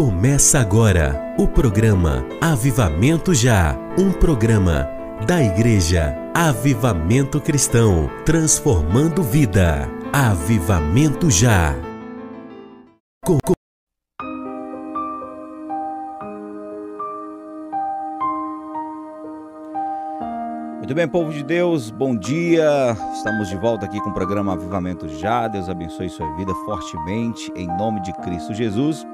Começa agora o programa Avivamento Já, um programa da Igreja Avivamento Cristão, transformando vida. Avivamento Já. Com Muito bem, povo de Deus, bom dia. Estamos de volta aqui com o programa Avivamento Já. Deus abençoe sua vida fortemente, em nome de Cristo Jesus.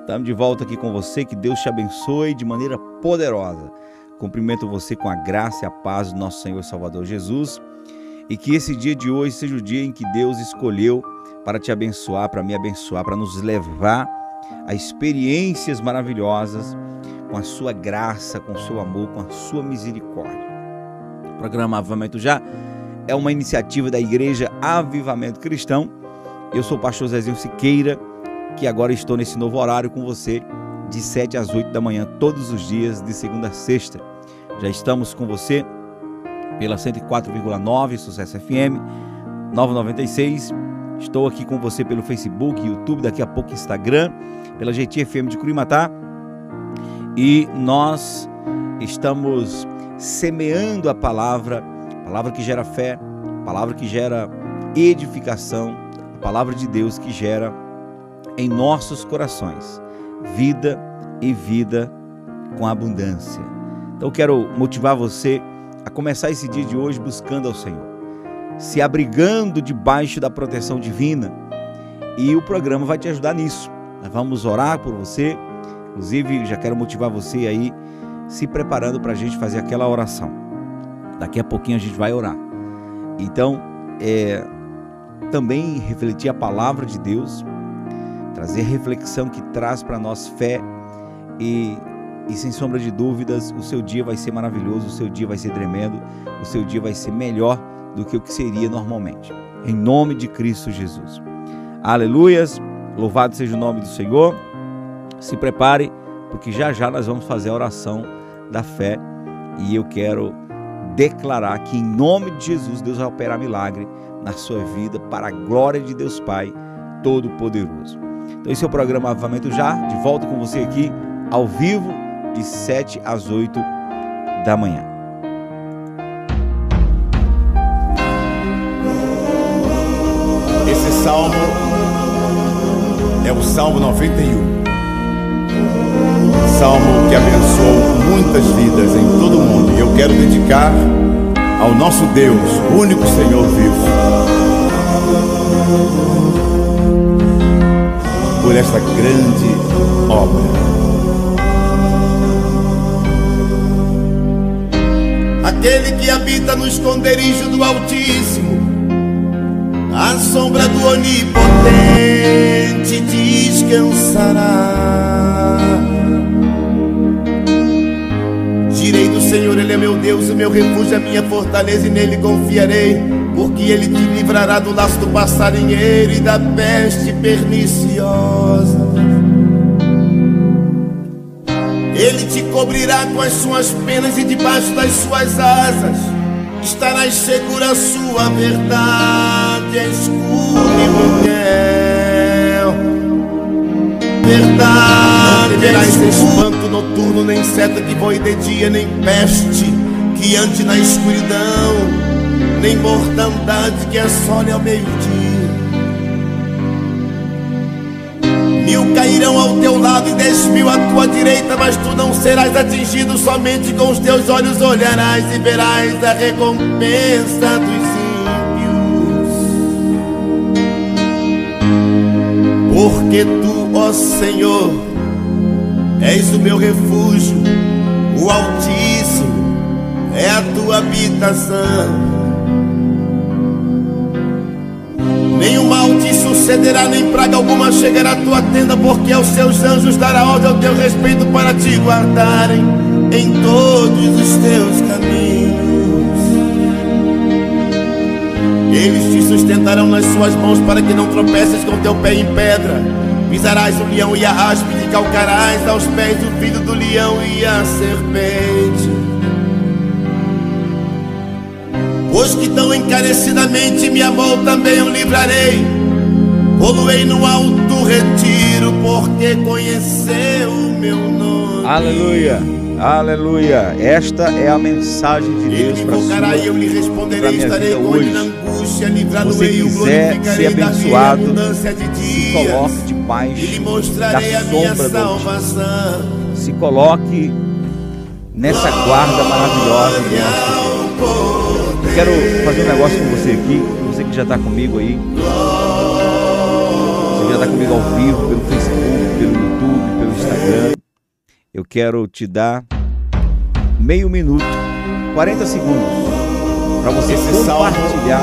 Estamos de volta aqui com você, que Deus te abençoe de maneira poderosa. Cumprimento você com a graça e a paz do nosso Senhor e Salvador Jesus. E que esse dia de hoje seja o dia em que Deus escolheu para te abençoar, para me abençoar, para nos levar a experiências maravilhosas com a sua graça, com o seu amor, com a sua misericórdia. O programa Avivamento Já é uma iniciativa da Igreja Avivamento Cristão. Eu sou o pastor Zezinho Siqueira que agora estou nesse novo horário com você, de 7 às 8 da manhã, todos os dias, de segunda a sexta. Já estamos com você pela 104,9 Sucesso FM, 996. Estou aqui com você pelo Facebook, YouTube, daqui a pouco Instagram, pela GT FM de Curimatá. E nós estamos semeando a palavra, palavra que gera fé, palavra que gera edificação, a palavra de Deus que gera em nossos corações vida e vida com abundância. Então quero motivar você a começar esse dia de hoje buscando ao Senhor, se abrigando debaixo da proteção divina, e o programa vai te ajudar nisso. Nós vamos orar por você, inclusive já quero motivar você aí se preparando para a gente fazer aquela oração. Daqui a pouquinho a gente vai orar. Então, é, também refletir a palavra de Deus trazer reflexão que traz para nós fé e, e sem sombra de dúvidas, o seu dia vai ser maravilhoso, o seu dia vai ser tremendo, o seu dia vai ser melhor do que o que seria normalmente. Em nome de Cristo Jesus. Aleluias, louvado seja o nome do Senhor. Se prepare, porque já já nós vamos fazer a oração da fé e eu quero declarar que em nome de Jesus Deus vai operar milagre na sua vida para a glória de Deus Pai Todo-Poderoso. Então esse é o programa Avivamento Já, de volta com você aqui ao vivo de 7 às 8 da manhã. Esse salmo é o Salmo 91. Salmo que abençoou muitas vidas em todo o mundo. E eu quero dedicar ao nosso Deus, único Senhor vivo, por esta grande obra. Aquele que habita no esconderijo do Altíssimo, a sombra do Onipotente descansará. Direi do Senhor, Ele é meu Deus, o meu refúgio, a minha fortaleza, e nele confiarei, porque Ele te livrará do laço do passarinheiro e da peste perniciosa. Ele te cobrirá com as suas penas e debaixo das suas asas estarás segura a sua verdade, é escudo e broquel. Verdade, não terás espanto noturno, nem seta que voe de dia, nem peste que ande na escuridão, nem mortandade que assole ao meio-dia. Mil cairão ao teu lado e dez mil à tua direita, mas tu não serás atingido. Somente com os teus olhos olharás e verás a recompensa dos ímpios. Porque tu, ó Senhor, és o meu refúgio, o Altíssimo é a tua habitação. Nenhum mal te sucederá, nem praga alguma chegará à tua tenda, porque aos seus anjos dará ordem ao teu respeito para te guardarem em todos os teus caminhos. Eles te sustentarão nas suas mãos para que não tropeces com teu pé em pedra. Pisarás o leão e a aspe, e calcarás aos pés o filho do leão e a serpente. Os que tão encarecidamente me amou também eu livrarei. Poluei no alto retiro, porque conheceu o meu nome. Aleluia, aleluia. Esta é a mensagem de Deus para sua e eu lhe responderei, estarei com hoje. ele na angústia, Você o quiser ser glorificarei abençoado, da abundância de se coloque debaixo E da minha sombra do Altíssimo. salvação. Se coloque nessa guarda maravilhosa do nosso Deus. Eu quero fazer um negócio com você aqui, você que já está comigo aí. Você que já está comigo ao vivo, pelo Facebook, pelo YouTube, pelo Instagram. Eu quero te dar meio minuto, 40 segundos, para você Esse salmo compartilhar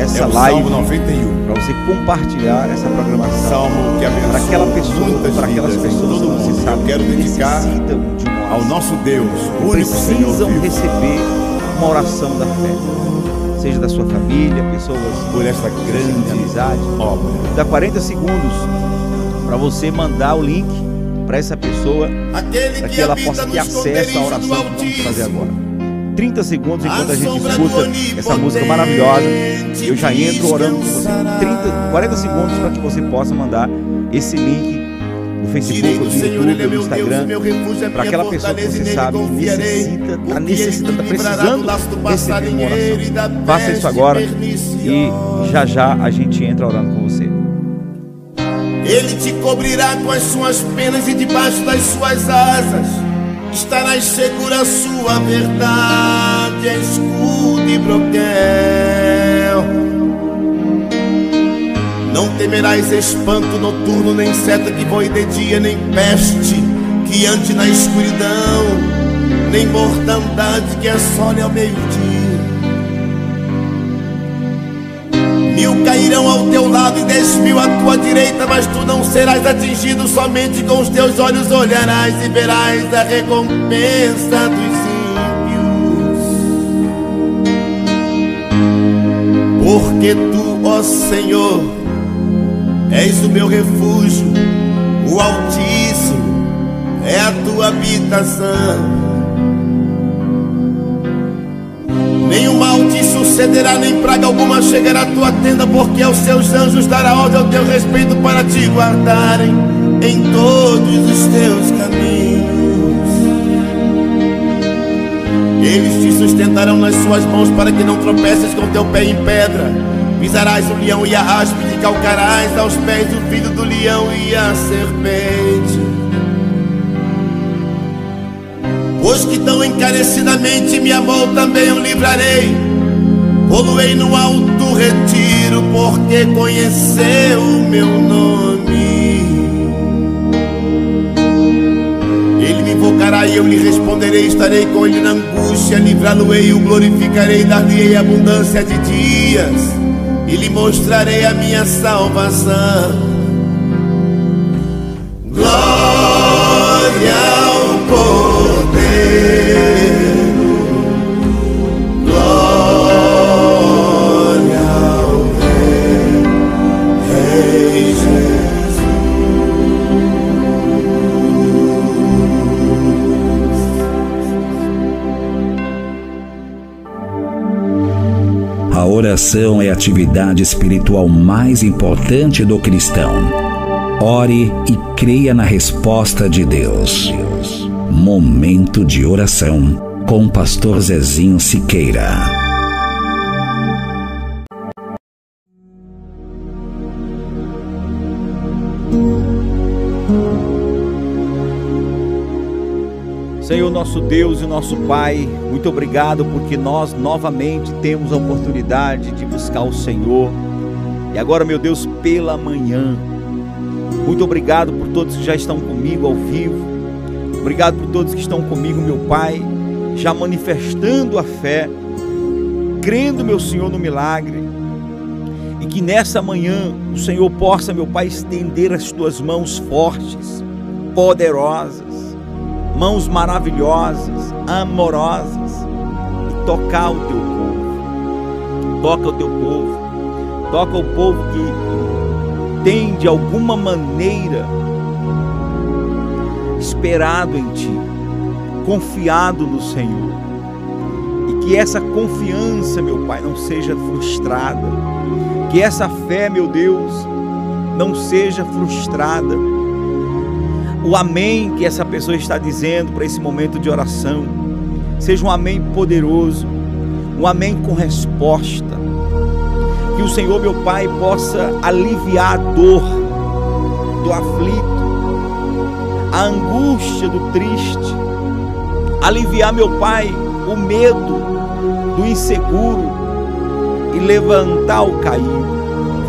essa É live, Salmo 91. para você compartilhar essa programação Salmo que abençoa para aquela pessoa, para aquelas vidas pessoas que você sabe Eu quero que dedicar necessitam de ao nosso Deus, único Senhor precisam vivo, receber uma oração da fé, seja da sua família, pessoas por esta de grande amizade. obra. Dá 40 segundos para você mandar o link para essa pessoa, para que que ela possa ter acesso à oração que vamos fazer agora. 30 segundos enquanto a gente escuta essa música maravilhosa. Eu já entro orando com você. 30, 40 segundos para que você possa mandar esse link no Facebook, no do Senhor, YouTube, Ele é no o Instagram, é para aquela pessoa que você e sabe que confiarei, necessita, está necessitando, está precisando do laço do receber uma e oração. Faça isso agora e já já a gente entra orando com você. Ele te cobrirá com as suas penas e debaixo das suas asas estarás segura a sua verdade, é escudo e broquel. Não temerás espanto noturno, nem seta que voe de dia, nem peste que ande na escuridão, nem mortandade que assole ao meio-dia. Mil cairão ao teu lado e dez mil à tua direita, mas tu não serás atingido. Somente com os teus olhos olharás e verás a recompensa dos ímpios. Porque tu, ó Senhor, és o meu refúgio, o Altíssimo é a tua habitação. Nenhum mal te sucederá, nem praga alguma chegará à tua tenda, porque aos seus anjos dará ordem ao teu respeito para te guardarem em todos os teus caminhos. Eles te sustentarão nas suas mãos para que não tropeces com teu pé em pedra. Pisarás o leão e a aspe, e calcarás aos pés o filho do leão e a serpente. pessoas que tão encarecidamente me amou também eu livrarei. Poluei no alto retiro, porque conheceu o meu nome. Ele me invocará e eu lhe responderei, estarei com ele na angústia, livrá-lo-ei, o glorificarei, dar-lhe-ei abundância de dias, e lhe mostrarei a minha salvação. Oração é a atividade espiritual mais importante do cristão. Ore e creia na resposta de Deus. Momento de oração com o pastor Zezinho Siqueira. Nosso Deus e nosso Pai, muito obrigado porque nós novamente temos a oportunidade de buscar o Senhor. E agora, meu Deus, pela manhã. Muito obrigado por todos que já estão comigo ao vivo. Obrigado por todos que estão comigo, meu Pai, já manifestando a fé, crendo, meu Senhor, no milagre. E que nessa manhã o Senhor possa, meu Pai, estender as tuas mãos fortes, poderosas mãos maravilhosas, amorosas, e tocar o teu povo. Toca o teu povo, toca o povo que tem de alguma maneira esperado em ti, confiado no Senhor. E que essa confiança, meu Pai, não seja frustrada. Que essa fé, meu Deus, não seja frustrada o amém que essa pessoa está dizendo para esse momento de oração seja um amém poderoso, um amém com resposta. Que o Senhor, meu Pai, possa aliviar a dor do aflito, a angústia do triste, aliviar, meu Pai, o medo do inseguro e levantar o caído,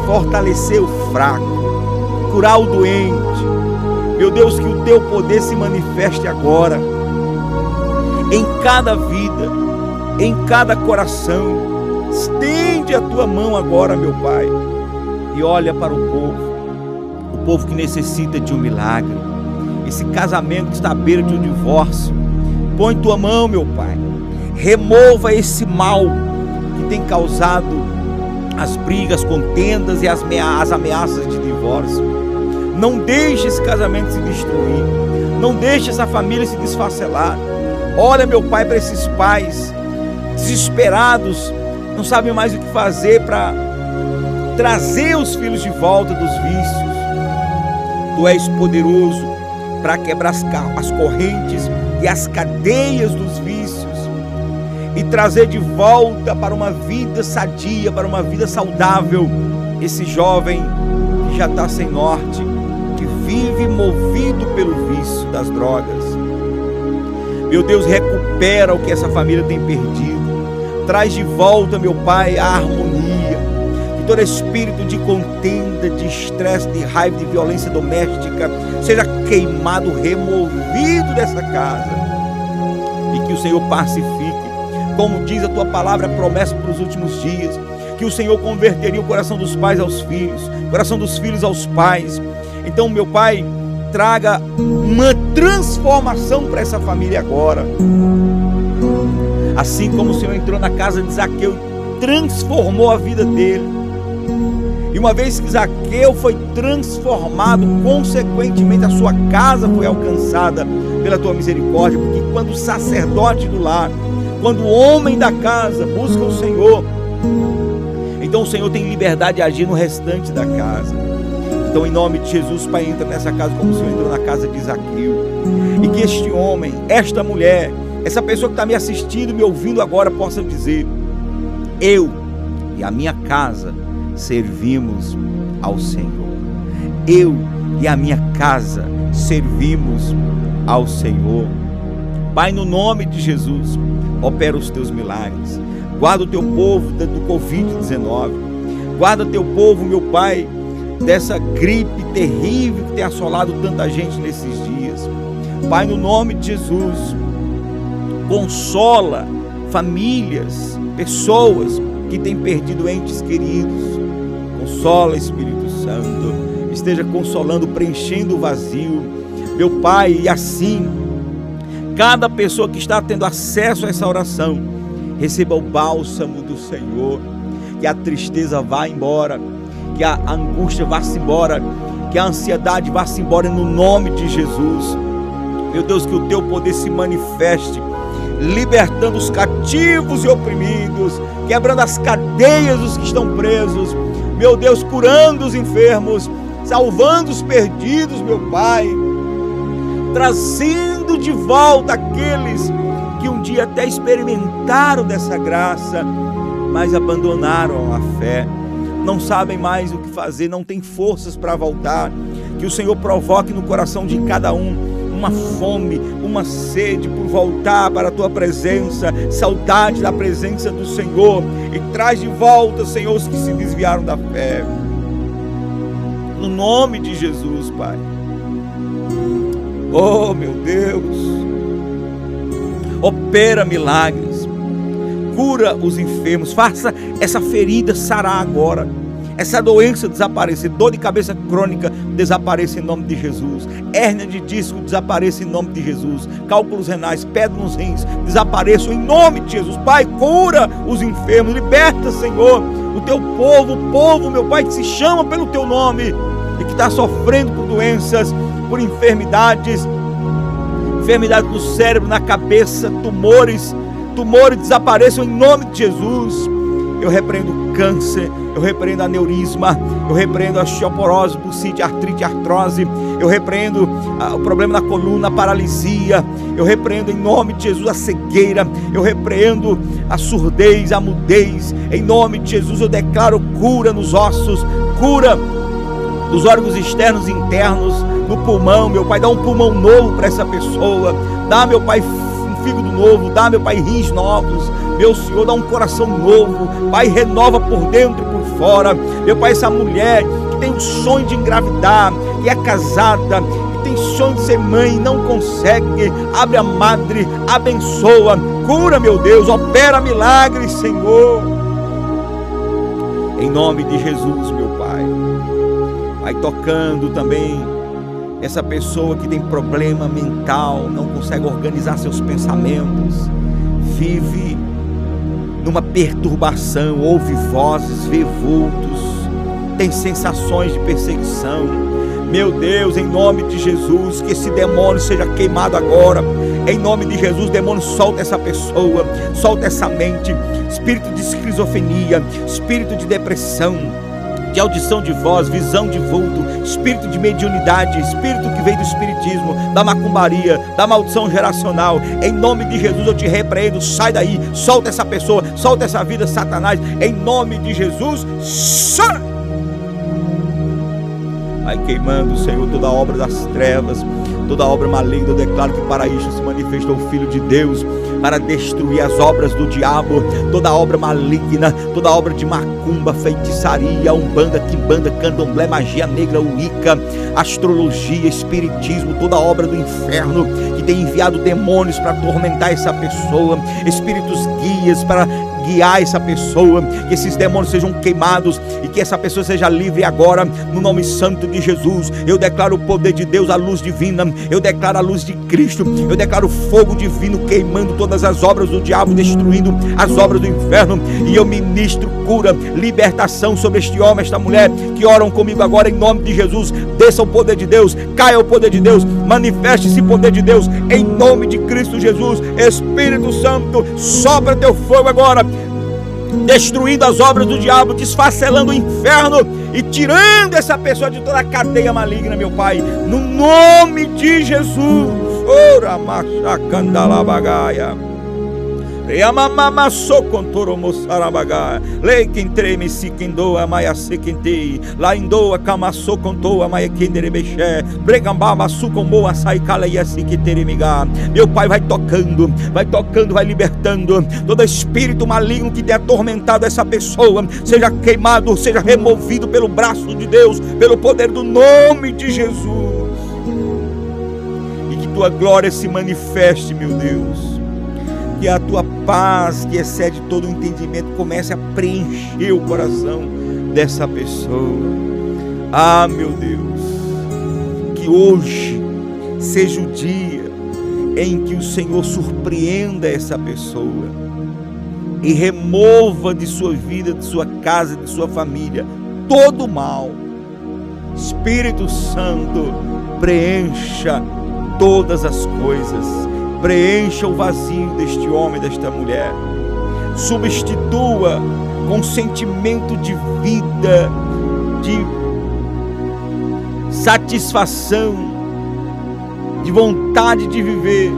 fortalecer o fraco, curar o doente meu Deus, que o teu poder se manifeste agora em cada vida, em cada coração. Estende a tua mão agora, meu Pai, e olha para o povo, o povo que necessita de um milagre, esse casamento que está à beira de um divórcio. Põe tua mão, meu Pai, remova esse mal que tem causado as brigas, contendas e as ameaças de divórcio. Não deixe esse casamento se destruir. Não deixe essa família se desfacelar. Olha, meu pai, para esses pais desesperados, não sabem mais o que fazer para trazer os filhos de volta dos vícios. Tu és poderoso para quebrar as, correntes e as cadeias dos vícios e trazer de volta para uma vida sadia, para uma vida saudável, esse jovem que já está sem norte vício das drogas. Meu Deus, recupera o que essa família tem perdido. Traz de volta, meu Pai, a harmonia. Que todo espírito de contenda, de estresse, de raiva, de violência doméstica seja queimado, removido dessa casa. E que o Senhor pacifique. Como diz a tua palavra, promessa para os últimos dias que o Senhor converteria o coração dos pais aos filhos, o coração dos filhos aos pais, então, meu Pai, traga uma transformação para essa família agora. Assim como o Senhor entrou na casa de Zaqueu e transformou a vida dele. E uma vez que Zaqueu foi transformado, consequentemente a sua casa foi alcançada pela tua misericórdia, porque quando o sacerdote do lar, quando o homem da casa busca o Senhor, então o Senhor tem liberdade de agir no restante da casa. Então, em nome de Jesus, Pai, entra nessa casa como o Senhor entrou na casa de Zaqueu. E que este homem, esta mulher, essa pessoa que está me assistindo, me ouvindo agora, possa dizer: Eu e a minha casa servimos ao Senhor. Eu e a minha casa servimos ao Senhor. Pai, no nome de Jesus, opera os teus milagres. Guarda o teu povo do Covid-19. Guarda teu povo, meu Pai, dessa gripe terrível que tem assolado tanta gente nesses dias. Pai, no nome de Jesus, consola famílias, pessoas que têm perdido entes queridos. Consola, Espírito Santo. Esteja consolando, preenchendo o vazio. Meu Pai, e assim, cada pessoa que está tendo acesso a essa oração, receba o bálsamo do Senhor, que a tristeza vá embora, que a angústia vá-se embora, que a ansiedade vá-se embora no nome de Jesus. Meu Deus, que o teu poder se manifeste, libertando os cativos e oprimidos, quebrando as cadeias dos que estão presos. Meu Deus, curando os enfermos, salvando os perdidos, meu Pai, trazendo de volta aqueles que um dia até experimentaram dessa graça, mas abandonaram a fé, não sabem mais o que fazer, não têm forças para voltar. Que o Senhor provoque no coração de cada um uma fome, uma sede por voltar para a tua presença, saudade da presença do Senhor e traz de volta, Senhor, os que se desviaram da fé. No nome de Jesus, Pai. Oh, meu Deus opera milagres, cura os enfermos, faça essa ferida sarar agora, essa doença desaparecer, dor de cabeça crônica desapareça em nome de Jesus, hérnia de disco desapareça em nome de Jesus, cálculos renais, pedra nos rins desapareçam em nome de Jesus. Pai, cura os enfermos, liberta, Senhor, o teu povo, o povo, meu Pai, que se chama pelo teu nome e que está sofrendo por doenças, por enfermidades. Enfermidade no cérebro, na cabeça, tumores, tumores desapareçam em nome de Jesus. Eu repreendo câncer, eu repreendo aneurisma, eu repreendo osteoporose, bucite, artrite, artrose, eu repreendo ah, o problema na coluna, a paralisia, eu repreendo em nome de Jesus a cegueira, eu repreendo a surdez, a mudez, em nome de Jesus eu declaro cura nos ossos, cura dos órgãos externos e internos, no pulmão, meu Pai, dá um pulmão novo para essa pessoa, dá, meu Pai, fígado novo, dá, meu Pai, rins novos, meu Senhor, dá um coração novo, Pai, renova por dentro e por fora, meu Pai, essa mulher que tem o sonho de engravidar, que é casada, que tem sonho de ser mãe não consegue, abre a madre, abençoa, cura, meu Deus, opera milagres, Senhor, em nome de Jesus, meu Pai, vai tocando também essa pessoa que tem problema mental, não consegue organizar seus pensamentos, vive numa perturbação, ouve vozes, vê vultos, tem sensações de perseguição. Meu Deus, em nome de Jesus, que esse demônio seja queimado agora. Em nome de Jesus, demônio, solta essa pessoa, solta essa mente. Espírito de esquizofrenia, espírito de depressão de audição de voz, visão de vulto, espírito de mediunidade, espírito que veio do espiritismo, da macumbaria, da maldição geracional. Em nome de Jesus eu te repreendo, sai daí, solta essa pessoa, solta essa vida, Satanás. Em nome de Jesus, sai! Vai queimando, Senhor, toda a obra das trevas, toda obra maligna. Eu declaro que para isso se manifestou o Filho de Deus para destruir as obras do diabo, toda obra maligna, toda obra de macumba, feitiçaria, umbanda, quimbanda, candomblé, magia negra, uíca, astrologia, espiritismo, toda obra do inferno que tem enviado demônios para atormentar essa pessoa, espíritos guias para guiar essa pessoa, que esses demônios sejam queimados e que essa pessoa seja livre agora, no nome santo de Jesus. Eu declaro o poder de Deus, a luz divina, eu declaro a luz de Cristo, eu declaro o fogo divino queimando todas as obras do diabo, destruindo as obras do inferno, e eu ministro cura, libertação sobre este homem, esta mulher que oram comigo agora em nome de Jesus. Desça o poder de Deus, caia o poder de Deus, manifeste esse poder de Deus em nome de Cristo Jesus. Espírito Santo, sopra teu fogo agora destruindo as obras do diabo, desfacelando o inferno e tirando essa pessoa de toda a cadeia maligna, meu Pai, no nome de Jesus. Ora, machacandalabagaia. Yamamama socontoro moçarabaga. Lei quem treme se quem doa, maia se quem tei. Lá em doa, cama socontoa, maia quem derebexé. Bregambaba e assim que teremiga. Meu pai vai tocando, vai tocando, vai libertando. Todo espírito maligno que tenha atormentado essa pessoa, seja queimado, seja removido pelo braço de Deus, pelo poder do nome de Jesus. E que tua glória se manifeste, meu Deus que a tua paz, que excede todo o entendimento, comece a preencher o coração dessa pessoa. Ah, meu Deus, que hoje seja o dia em que o Senhor surpreenda essa pessoa e remova de sua vida, de sua casa, de sua família todo o mal. Espírito Santo, preencha todas as coisas preencha o vazio deste homem, desta mulher, substitua com sentimento de vida, de satisfação, de vontade de viver,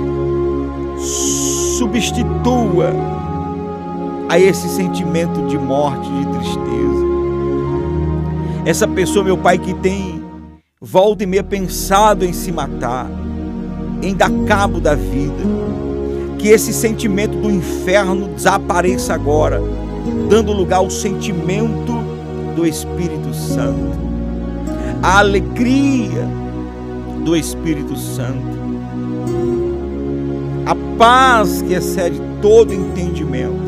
substitua a esse sentimento de morte, de tristeza. Essa pessoa, meu pai, que tem volta e meia pensado em se matar, em dar cabo da vida. Que esse sentimento do inferno desapareça agora, dando lugar ao sentimento do Espírito Santo, a alegria do Espírito Santo, a paz que excede todo entendimento,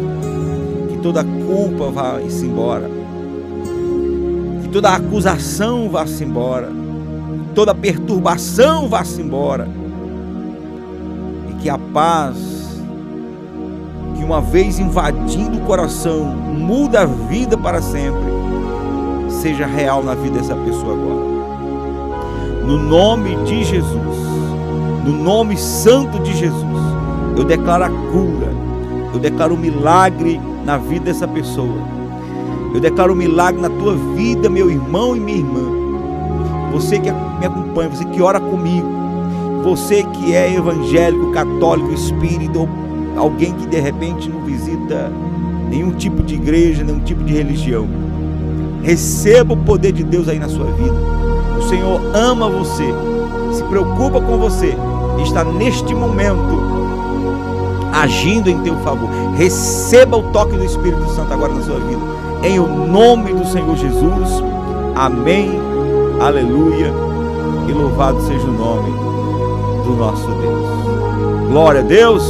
que toda culpa vá-se embora, que toda acusação vá-se embora, toda perturbação vá-se embora que a paz, que uma vez invadindo o coração, muda a vida para sempre, seja real na vida dessa pessoa agora. No nome de Jesus, no nome santo de Jesus, eu declaro a cura, eu declaro o milagre na vida dessa pessoa. Eu declaro o milagre na tua vida, meu irmão e minha irmã. Você que me acompanha, você que ora comigo, você que é evangélico, católico, espírita, ou alguém que de repente não visita nenhum tipo de igreja, nenhum tipo de religião, receba o poder de Deus aí na sua vida. O Senhor ama você, se preocupa com você, está neste momento agindo em teu favor. Receba o toque do Espírito Santo agora na sua vida. Em o nome do Senhor Jesus. Amém. Aleluia. E louvado seja o nome do nosso Deus. Glória a Deus.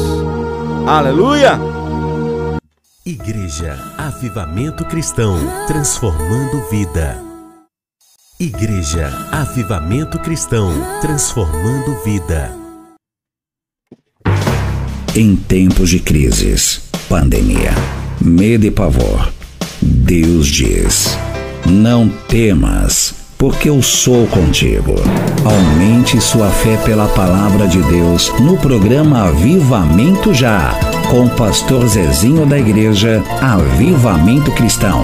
Aleluia. Igreja Avivamento Cristão, transformando vida. Igreja Avivamento Cristão, transformando vida. Em tempos de crises, pandemia, medo e pavor, Deus diz: Não temas porque eu sou contigo. Aumente sua fé pela palavra de Deus no programa Avivamento Já, com o pastor Zezinho da Igreja Avivamento Cristão.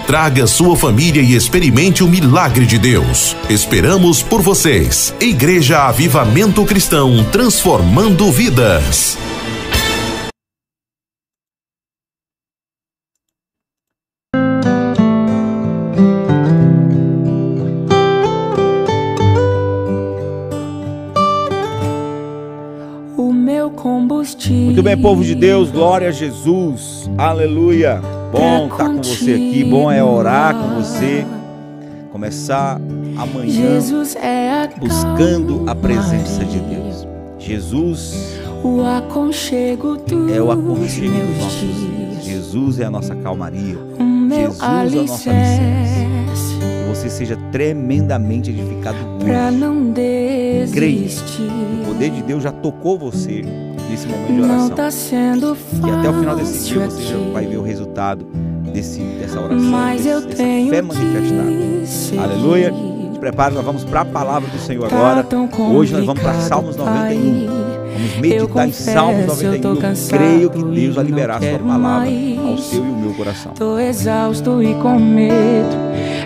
traga sua família e experimente o milagre de Deus. Esperamos por vocês. Igreja Avivamento Cristão, transformando vidas. Muito bem, povo de Deus, glória a Jesus, aleluia. Bom estar tá com você aqui, bom é orar com você, começar amanhã é buscando a presença de Deus. Jesus o aconchego é o aconchego dos nossos dias. Jesus é a nossa calmaria. Jesus é a nossa licença. Que você seja tremendamente edificado hoje. Pra não Creia. O poder de Deus já tocou você nesse momento de oração. Tá e até o final desse dia você já vai ver o resultado desse, dessa oração, Mas desse, dessa fé manifestada. Aleluia. Se prepare, nós vamos para a palavra do Senhor tá agora. Hoje nós vamos para Salmos 91. Vamos meditar em Salmos 91. Creio que Deus vai liberar a sua palavra ao seu e o meu coração. Tô exausto e com medo.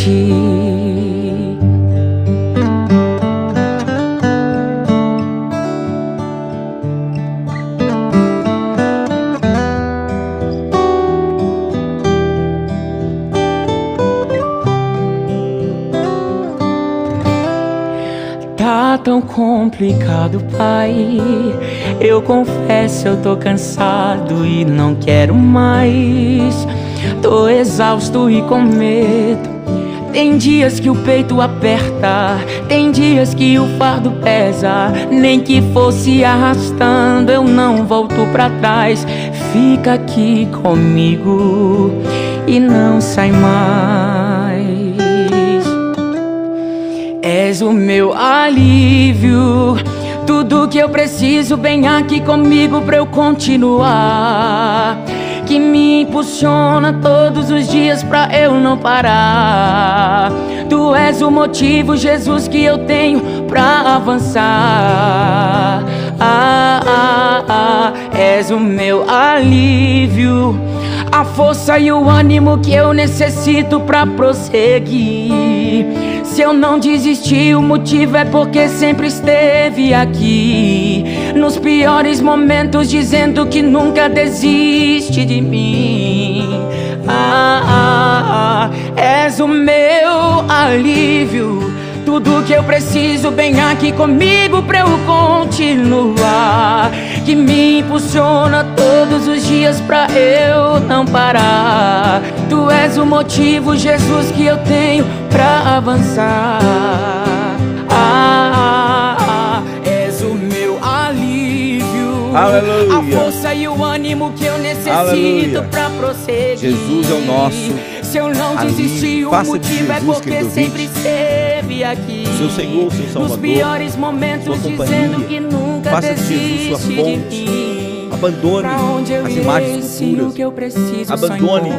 ti? tão complicado, pai. Eu confesso, eu tô cansado e não quero mais. Tô exausto e com medo. Tem dias que o peito aperta, tem dias que o fardo pesa. Nem que fosse arrastando, eu não volto pra trás. Fica aqui comigo e não sai mais. És o meu alívio. Tudo que eu preciso, vem aqui comigo pra eu continuar. Que me impulsiona todos os dias pra eu não parar. Tu és o motivo, Jesus, que eu tenho pra avançar. Ah, ah, ah, és o meu alívio. A força e o ânimo que eu necessito pra prosseguir. Eu não desisti, o motivo é porque sempre esteve aqui. Nos piores momentos, dizendo que nunca desiste de mim. Ah, ah, ah, és o meu alívio. Tudo que eu preciso, vem aqui comigo pra eu continuar. Que me impulsiona todos os dias pra eu não parar. Tu és o motivo, Jesus, que eu tenho pra avançar. Ah, ah, ah, és o meu alívio. Aleluia. A força e o ânimo que eu necessito Aleluia. pra prosseguir. Jesus é o nosso se eu não desistir, o motivo é porque sempre esteve aqui. Seu Senhor, seu Salvador, nos piores momentos, dizendo que nunca Faça de Jesus sua fonte. Abandone as imagens futuras. Abandone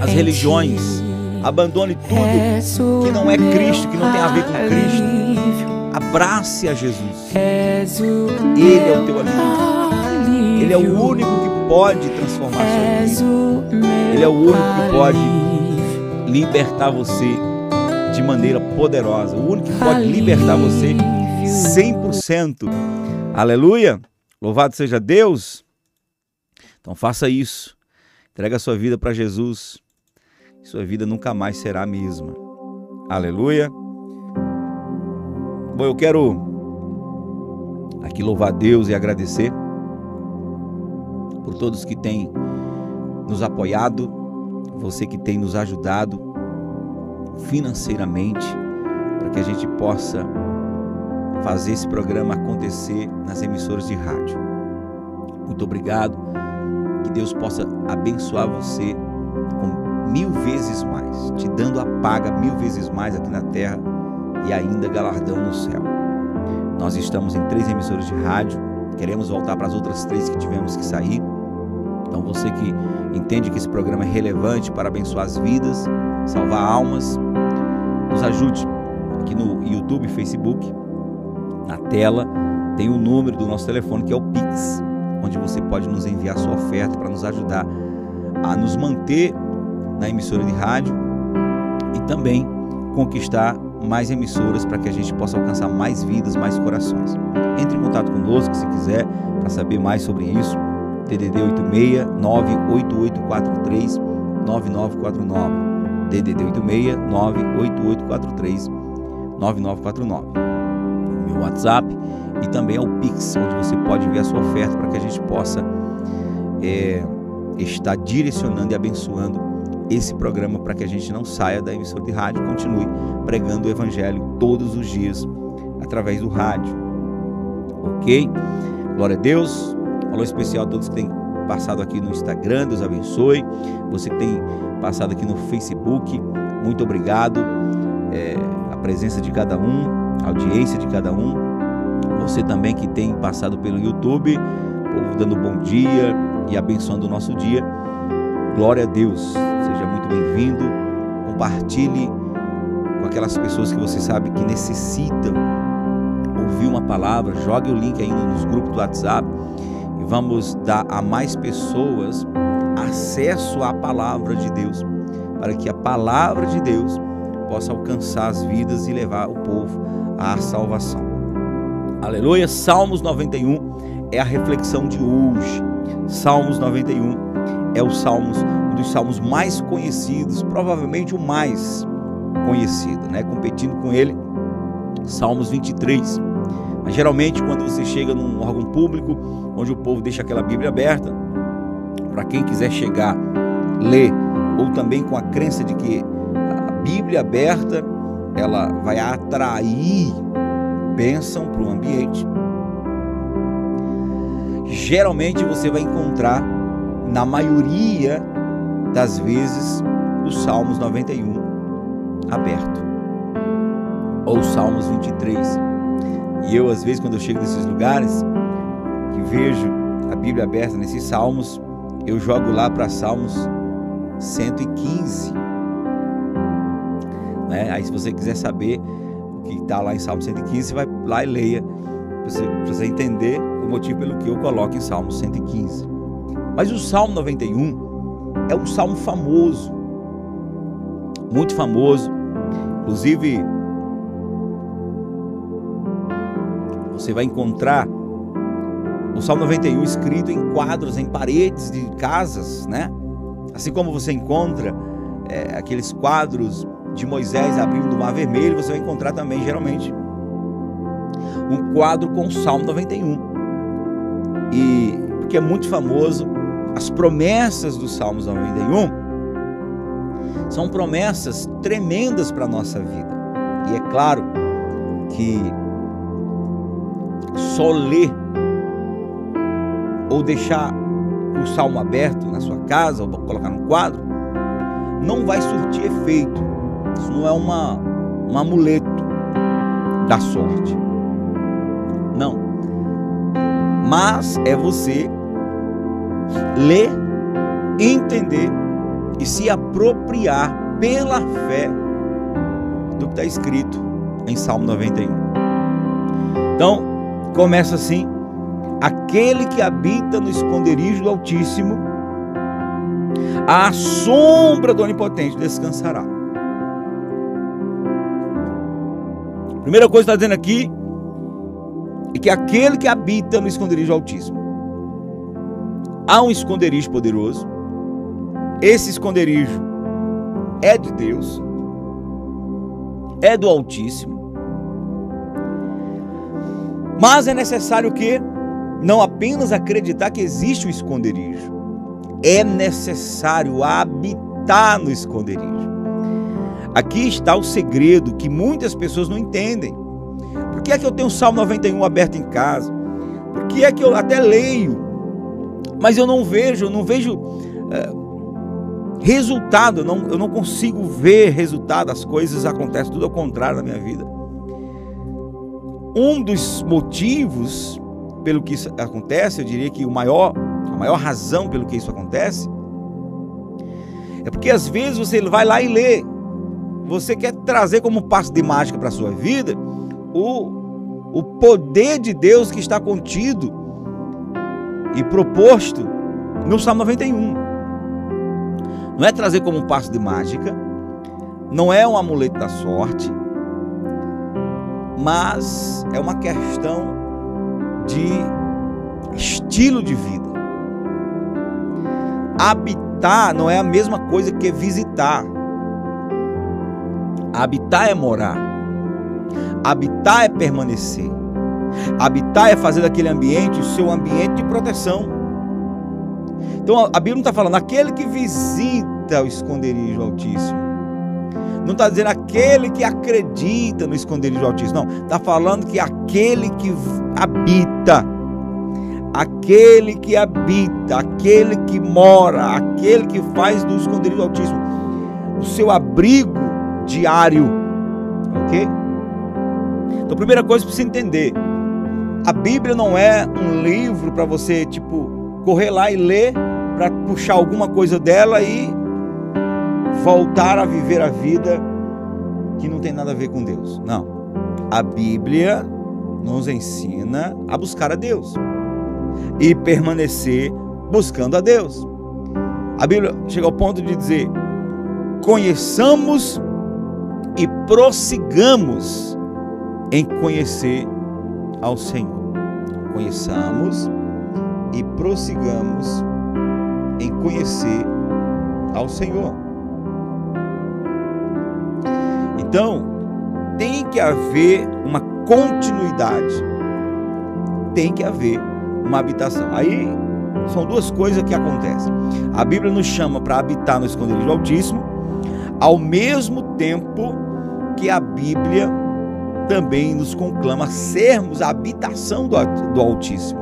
as religiões. Abandone tudo que não é Cristo, que não tem a ver com Cristo. Abrace a Jesus. Ele é o teu alívio. Ele é o único que pode transformar a sua vida. Ele é o único que pode libertar você de maneira poderosa. O único que pode libertar você 100%. Aleluia! Louvado seja Deus! Então faça isso. Entrega a sua vida para Jesus. Sua vida nunca mais será a mesma. Aleluia! Bom, eu quero aqui louvar Deus e agradecer por todos que têm nos apoiado você que tem nos ajudado financeiramente para que a gente possa fazer esse programa acontecer nas emissoras de rádio. Muito obrigado. Que Deus possa abençoar você com mil vezes mais, te dando a paga mil vezes mais aqui na terra e ainda galardão no céu. Nós estamos em três emissoras de rádio, queremos voltar para as outras três que tivemos que sair então você que entende que esse programa é relevante para abençoar as vidas, salvar almas, ajude aqui no YouTube, Facebook, na tela. tem o número do nosso telefone que é o Pix, onde você pode nos enviar sua oferta para nos ajudar a nos manter na emissora de rádio e também conquistar mais emissoras para que a gente possa alcançar mais vidas, mais corações. Entre em contato conosco se quiser para saber mais sobre isso. DDD 86 98843 9949. DDD 86 98843 9949. Meu WhatsApp e também é o Pix, onde você pode ver a sua oferta para que a gente possa é, estar direcionando e abençoando esse programa para que a gente não saia da emissora de rádio e continue pregando o Evangelho todos os dias através do rádio. Ok? Glória a Deus. Alô especial a todos que têm passado aqui no Instagram, Deus abençoe. Você que tem passado aqui no Facebook, muito obrigado. É, a presença de cada um, a audiência de cada um. Você também que tem passado pelo YouTube, dando bom dia e abençoando o nosso dia. Glória a Deus. Seja muito bem-vindo. Compartilhe com aquelas pessoas que você sabe que necessitam ouvir uma palavra. Jogue o link ainda nos grupos do WhatsApp e vamos dar a mais pessoas acesso à palavra de Deus, para que a palavra de Deus possa alcançar as vidas e levar o povo à salvação. Aleluia. Salmos 91 é a reflexão de hoje. Salmos 91 é o salmos, um dos salmos mais conhecidos, provavelmente o mais conhecido, né? Competindo com ele, Salmos 23. Mas geralmente quando você chega num órgão público, onde o povo deixa aquela Bíblia aberta, para quem quiser chegar, ler, ou também com a crença de que a Bíblia aberta, ela vai atrair bênção para o ambiente. Geralmente você vai encontrar, na maioria das vezes, os Salmos 91 aberto, ou Salmos 23. E eu, às vezes, quando eu chego nesses lugares, que vejo a Bíblia aberta nesses Salmos, eu jogo lá para Salmos 115. Né? Aí, se você quiser saber o que está lá em Salmos 115, você vai lá e leia, para você, você entender o motivo pelo que eu coloco em Salmos 115. Mas o Salmo 91 é um salmo famoso, muito famoso. Inclusive, você vai encontrar o Salmo 91 escrito em quadros, em paredes de casas, né? Assim como você encontra é, aqueles quadros de Moisés abrindo o Mar Vermelho, você vai encontrar também, geralmente, um quadro com o Salmo 91. E porque é muito famoso, as promessas do Salmos 91 são promessas tremendas para a nossa vida. E é claro que só ler ou deixar o salmo aberto na sua casa ou colocar no quadro não vai surtir efeito. Isso não é uma, um amuleto da sorte. Não. Mas é você ler, entender e se apropriar pela fé do que está escrito em Salmo 91. Então, começa assim: aquele que habita no esconderijo do Altíssimo, à sombra do Onipotente descansará. Primeira coisa que está dizendo aqui é que aquele que habita no esconderijo do Altíssimo, há um esconderijo poderoso, esse esconderijo é de Deus, é do Altíssimo. Mas é necessário que não apenas acreditar que existe um esconderijo, é necessário habitar no esconderijo. Aqui está o segredo que muitas pessoas não entendem. Por que é que eu tenho o Salmo 91 aberto em casa? Por que é que eu até leio, mas eu não vejo, eu não vejo é, resultado, eu não, eu não consigo ver resultado, as coisas acontecem tudo ao contrário na minha vida. Um dos motivos pelo que isso acontece, eu diria que o maior, a maior razão pelo que isso acontece, é porque às vezes você vai lá e lê, você quer trazer como passo de mágica para a sua vida o, o poder de Deus que está contido e proposto no Salmo 91. Não é trazer como um passo de mágica, não é um amuleto da sorte, mas é uma questão de estilo de vida. Habitar não é a mesma coisa que visitar. Habitar é morar. Habitar é permanecer. Habitar é fazer daquele ambiente o seu ambiente de proteção. Então a Bíblia não está falando aquele que visita o esconderijo altíssimo. Não está dizendo aquele que acredita no esconderijo altíssimo. Não, está falando que aquele que habita. Aquele que habita, aquele que mora, aquele que faz do esconderijo altíssimo o seu abrigo diário. Ok? Então, primeira coisa que você entender: a Bíblia não é um livro para você, tipo, correr lá e ler para puxar alguma coisa dela e voltar a viver a vida que não tem nada a ver com Deus. Não. A Bíblia nos ensina a buscar a Deus e permanecer buscando a Deus. A Bíblia chega ao ponto de dizer: conheçamos e prossigamos em conhecer ao Senhor. Conheçamos e prossigamos em conhecer ao Senhor. Então, tem que haver uma continuidade, tem que haver uma habitação. Aí são duas coisas que acontecem. A Bíblia nos chama para habitar no esconderijo Altíssimo, ao mesmo tempo que a Bíblia também nos conclama a sermos a habitação do, do Altíssimo,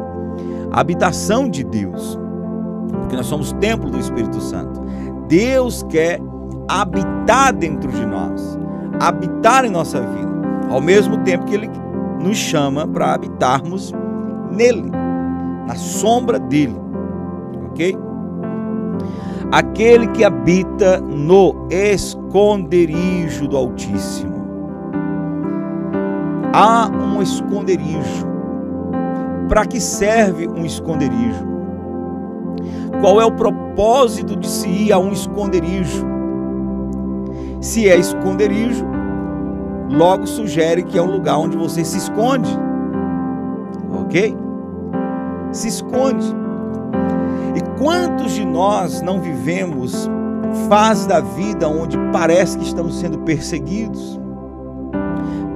a habitação de Deus, porque nós somos templo do Espírito Santo. Deus quer habitar dentro de nós, habitar em nossa vida, ao mesmo tempo que Ele nos chama para habitarmos nele, na sombra dele, ok? Aquele que habita no esconderijo do Altíssimo. Há um esconderijo. Para que serve um esconderijo? Qual é o propósito de se ir a um esconderijo? Se é esconderijo, logo sugere que é um lugar onde você se esconde. Ok? Se esconde. E quantos de nós não vivemos fase da vida onde parece que estamos sendo perseguidos?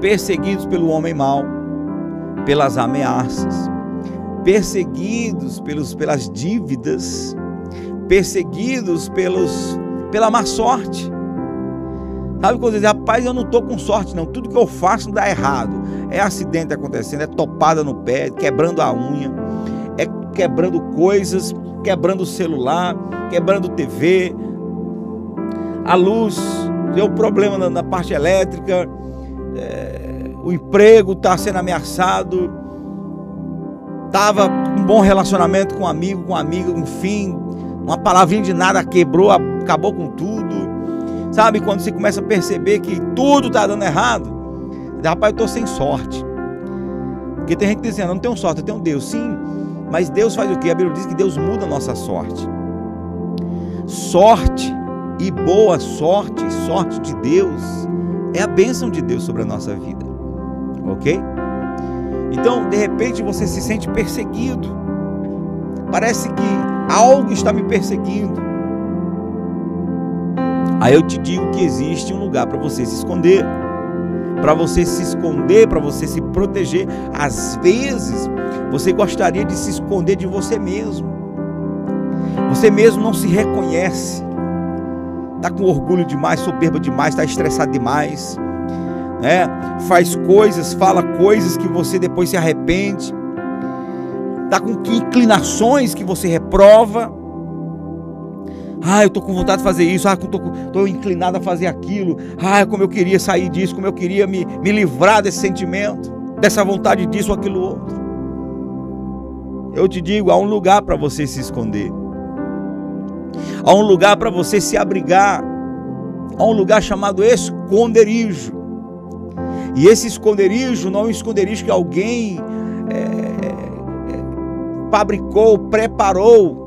Perseguidos pelo homem mau, pelas ameaças, perseguidos pelos, pelas dívidas, perseguidos pelos, pela má sorte. Sabe quando dizer, rapaz, eu não estou com sorte, não. Tudo que eu faço dá errado. É acidente acontecendo, é topada no pé, quebrando a unha, é quebrando coisas, quebrando o celular, quebrando TV, a luz, deu problema na, na parte elétrica, é, o emprego está sendo ameaçado, estava um bom relacionamento com um amigo, com um amigo, enfim, uma palavrinha de nada quebrou, acabou com tudo. Sabe quando você começa a perceber que tudo está dando errado? Rapaz, eu estou sem sorte. Porque tem gente dizendo, eu não tenho sorte, eu tenho Deus. Sim, mas Deus faz o quê? A Bíblia diz que Deus muda a nossa sorte. Sorte e boa sorte, sorte de Deus, é a bênção de Deus sobre a nossa vida. Ok? Então, de repente, você se sente perseguido. Parece que algo está me perseguindo. Aí eu te digo que existe um lugar para você se esconder. Para você se esconder, para você se proteger. Às vezes, você gostaria de se esconder de você mesmo. Você mesmo não se reconhece. Está com orgulho demais, soberba demais, está estressado demais. Né? Faz coisas, fala coisas que você depois se arrepende. Está com inclinações que você reprova. Ah, eu estou com vontade de fazer isso. Ah, estou inclinado a fazer aquilo. Ah, como eu queria sair disso, como eu queria me, me livrar desse sentimento, dessa vontade disso ou aquilo outro. Eu te digo, há um lugar para você se esconder. Há um lugar para você se abrigar. Há um lugar chamado esconderijo. E esse esconderijo não é um esconderijo que alguém é, é, fabricou, preparou,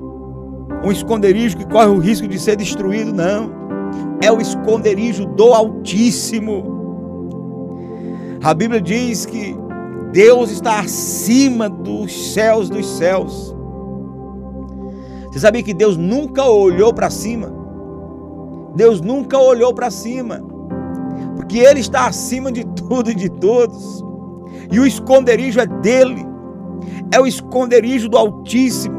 um esconderijo que corre o risco de ser destruído, não. É o esconderijo do Altíssimo. A Bíblia diz que Deus está acima dos céus dos céus. Você sabia que Deus nunca olhou para cima? Deus nunca olhou para cima, porque Ele está acima de tudo e de todos, e o esconderijo é dele, é o esconderijo do Altíssimo,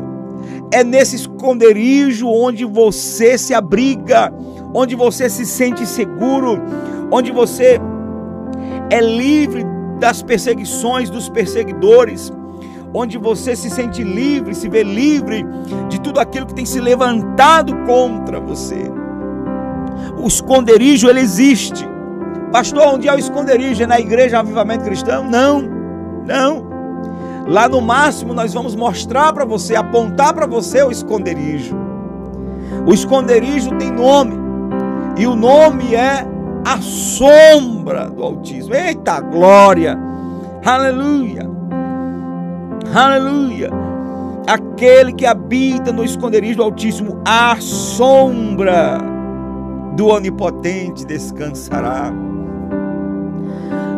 é nesse esconderijo onde você se abriga, onde você se sente seguro, onde você é livre das perseguições dos perseguidores, onde você se sente livre, se vê livre de tudo aquilo que tem se levantado contra você. O esconderijo ele existe. Pastor, onde é o esconderijo? É na igreja Avivamento Cristão? Não, não. Lá no máximo nós vamos mostrar para você, apontar para você o esconderijo. O esconderijo tem nome. E o nome é a sombra do Altíssimo. Eita glória! Aleluia! Aleluia! Aquele que habita no esconderijo do Altíssimo, a sombra do Onipotente descansará.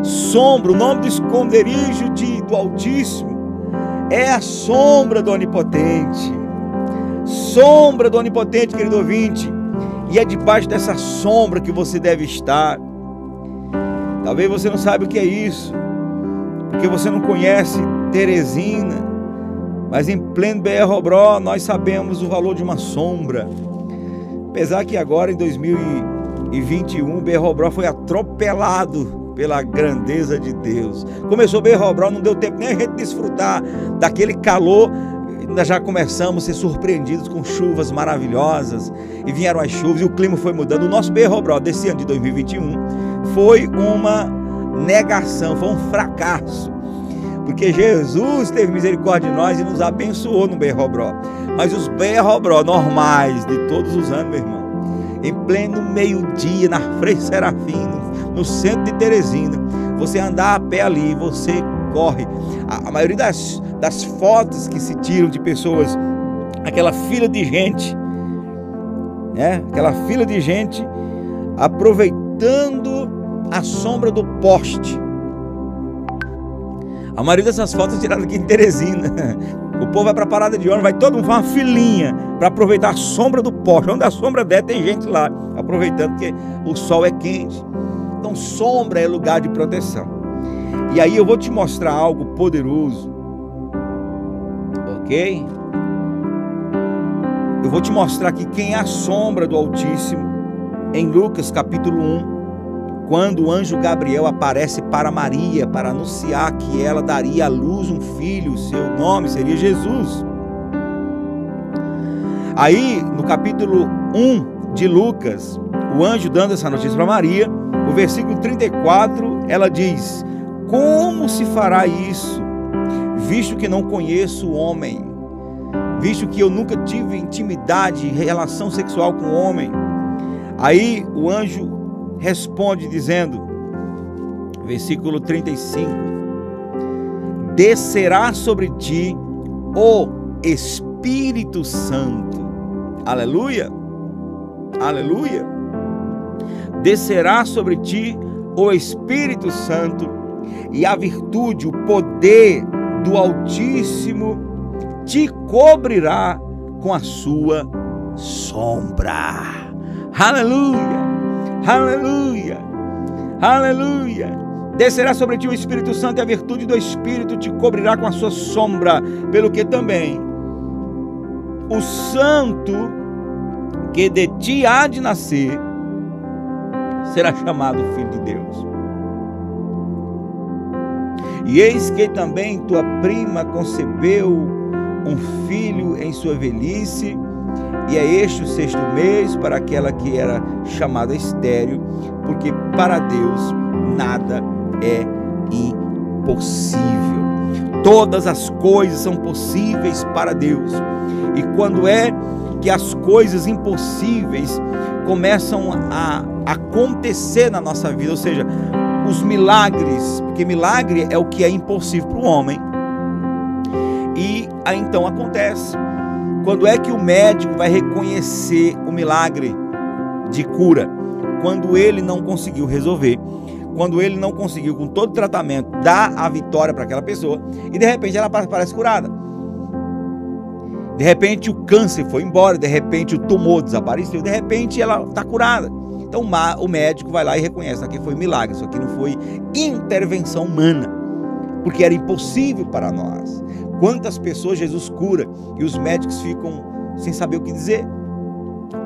Sombra, o nome do esconderijo de, do Altíssimo é a sombra do Onipotente. Sombra do Onipotente, querido ouvinte e é debaixo dessa sombra que você deve estar. Talvez você não saiba o que é isso, porque você não conhece Teresina, mas em pleno BR nós sabemos o valor de uma sombra. Apesar que agora em 2021 BR Robró foi atropelado pela grandeza de Deus. Começou BR Robró, não deu tempo nem a gente desfrutar daquele calor nós já começamos a ser surpreendidos com chuvas maravilhosas e vieram as chuvas e o clima foi mudando. O nosso Berrobró desse ano de 2021 foi uma negação, foi um fracasso. Porque Jesus teve misericórdia de nós e nos abençoou no Berrobró. Mas os Berrobró normais de todos os anos, meu irmão, em pleno meio-dia, na Frei Serafim, no centro de Teresina, você andar a pé ali, você corre. A, a maioria das, das fotos que se tiram de pessoas, aquela fila de gente, né? Aquela fila de gente aproveitando a sombra do poste. A maioria dessas fotos tiradas aqui em Teresina. O povo vai para a parada de ônibus, vai todo mundo uma filinha para aproveitar a sombra do poste. Onde a sombra der, tem gente lá aproveitando que o sol é quente. Então, sombra é lugar de proteção. E aí eu vou te mostrar algo poderoso. Ok? Eu vou te mostrar aqui quem é a sombra do Altíssimo em Lucas capítulo 1, quando o anjo Gabriel aparece para Maria para anunciar que ela daria à luz um filho, seu nome seria Jesus. Aí, no capítulo 1 de Lucas, o anjo dando essa notícia para Maria, o versículo 34, ela diz: como se fará isso, visto que não conheço o homem, visto que eu nunca tive intimidade, relação sexual com o homem? Aí o anjo responde dizendo, versículo 35: Descerá sobre ti o Espírito Santo. Aleluia. Aleluia. Descerá sobre ti o Espírito Santo e a virtude, o poder do Altíssimo te cobrirá com a sua sombra. Aleluia! Aleluia! Aleluia! Descerá sobre ti o Espírito Santo e a virtude do Espírito te cobrirá com a sua sombra, pelo que também o santo que de ti há de nascer será chamado filho de Deus. E eis que também tua prima concebeu um filho em sua velhice, e é este o sexto mês para aquela que era chamada estéreo, porque para Deus nada é impossível. Todas as coisas são possíveis para Deus. E quando é que as coisas impossíveis começam a acontecer na nossa vida, ou seja, os milagres, porque milagre é o que é impossível para o homem. E aí então acontece. Quando é que o médico vai reconhecer o milagre de cura? Quando ele não conseguiu resolver, quando ele não conseguiu, com todo o tratamento, dar a vitória para aquela pessoa e de repente ela parece curada. De repente o câncer foi embora, de repente o tumor desapareceu, de repente ela está curada. Então o médico vai lá e reconhece: aqui foi milagre, isso aqui não foi intervenção humana, porque era impossível para nós. Quantas pessoas Jesus cura e os médicos ficam sem saber o que dizer?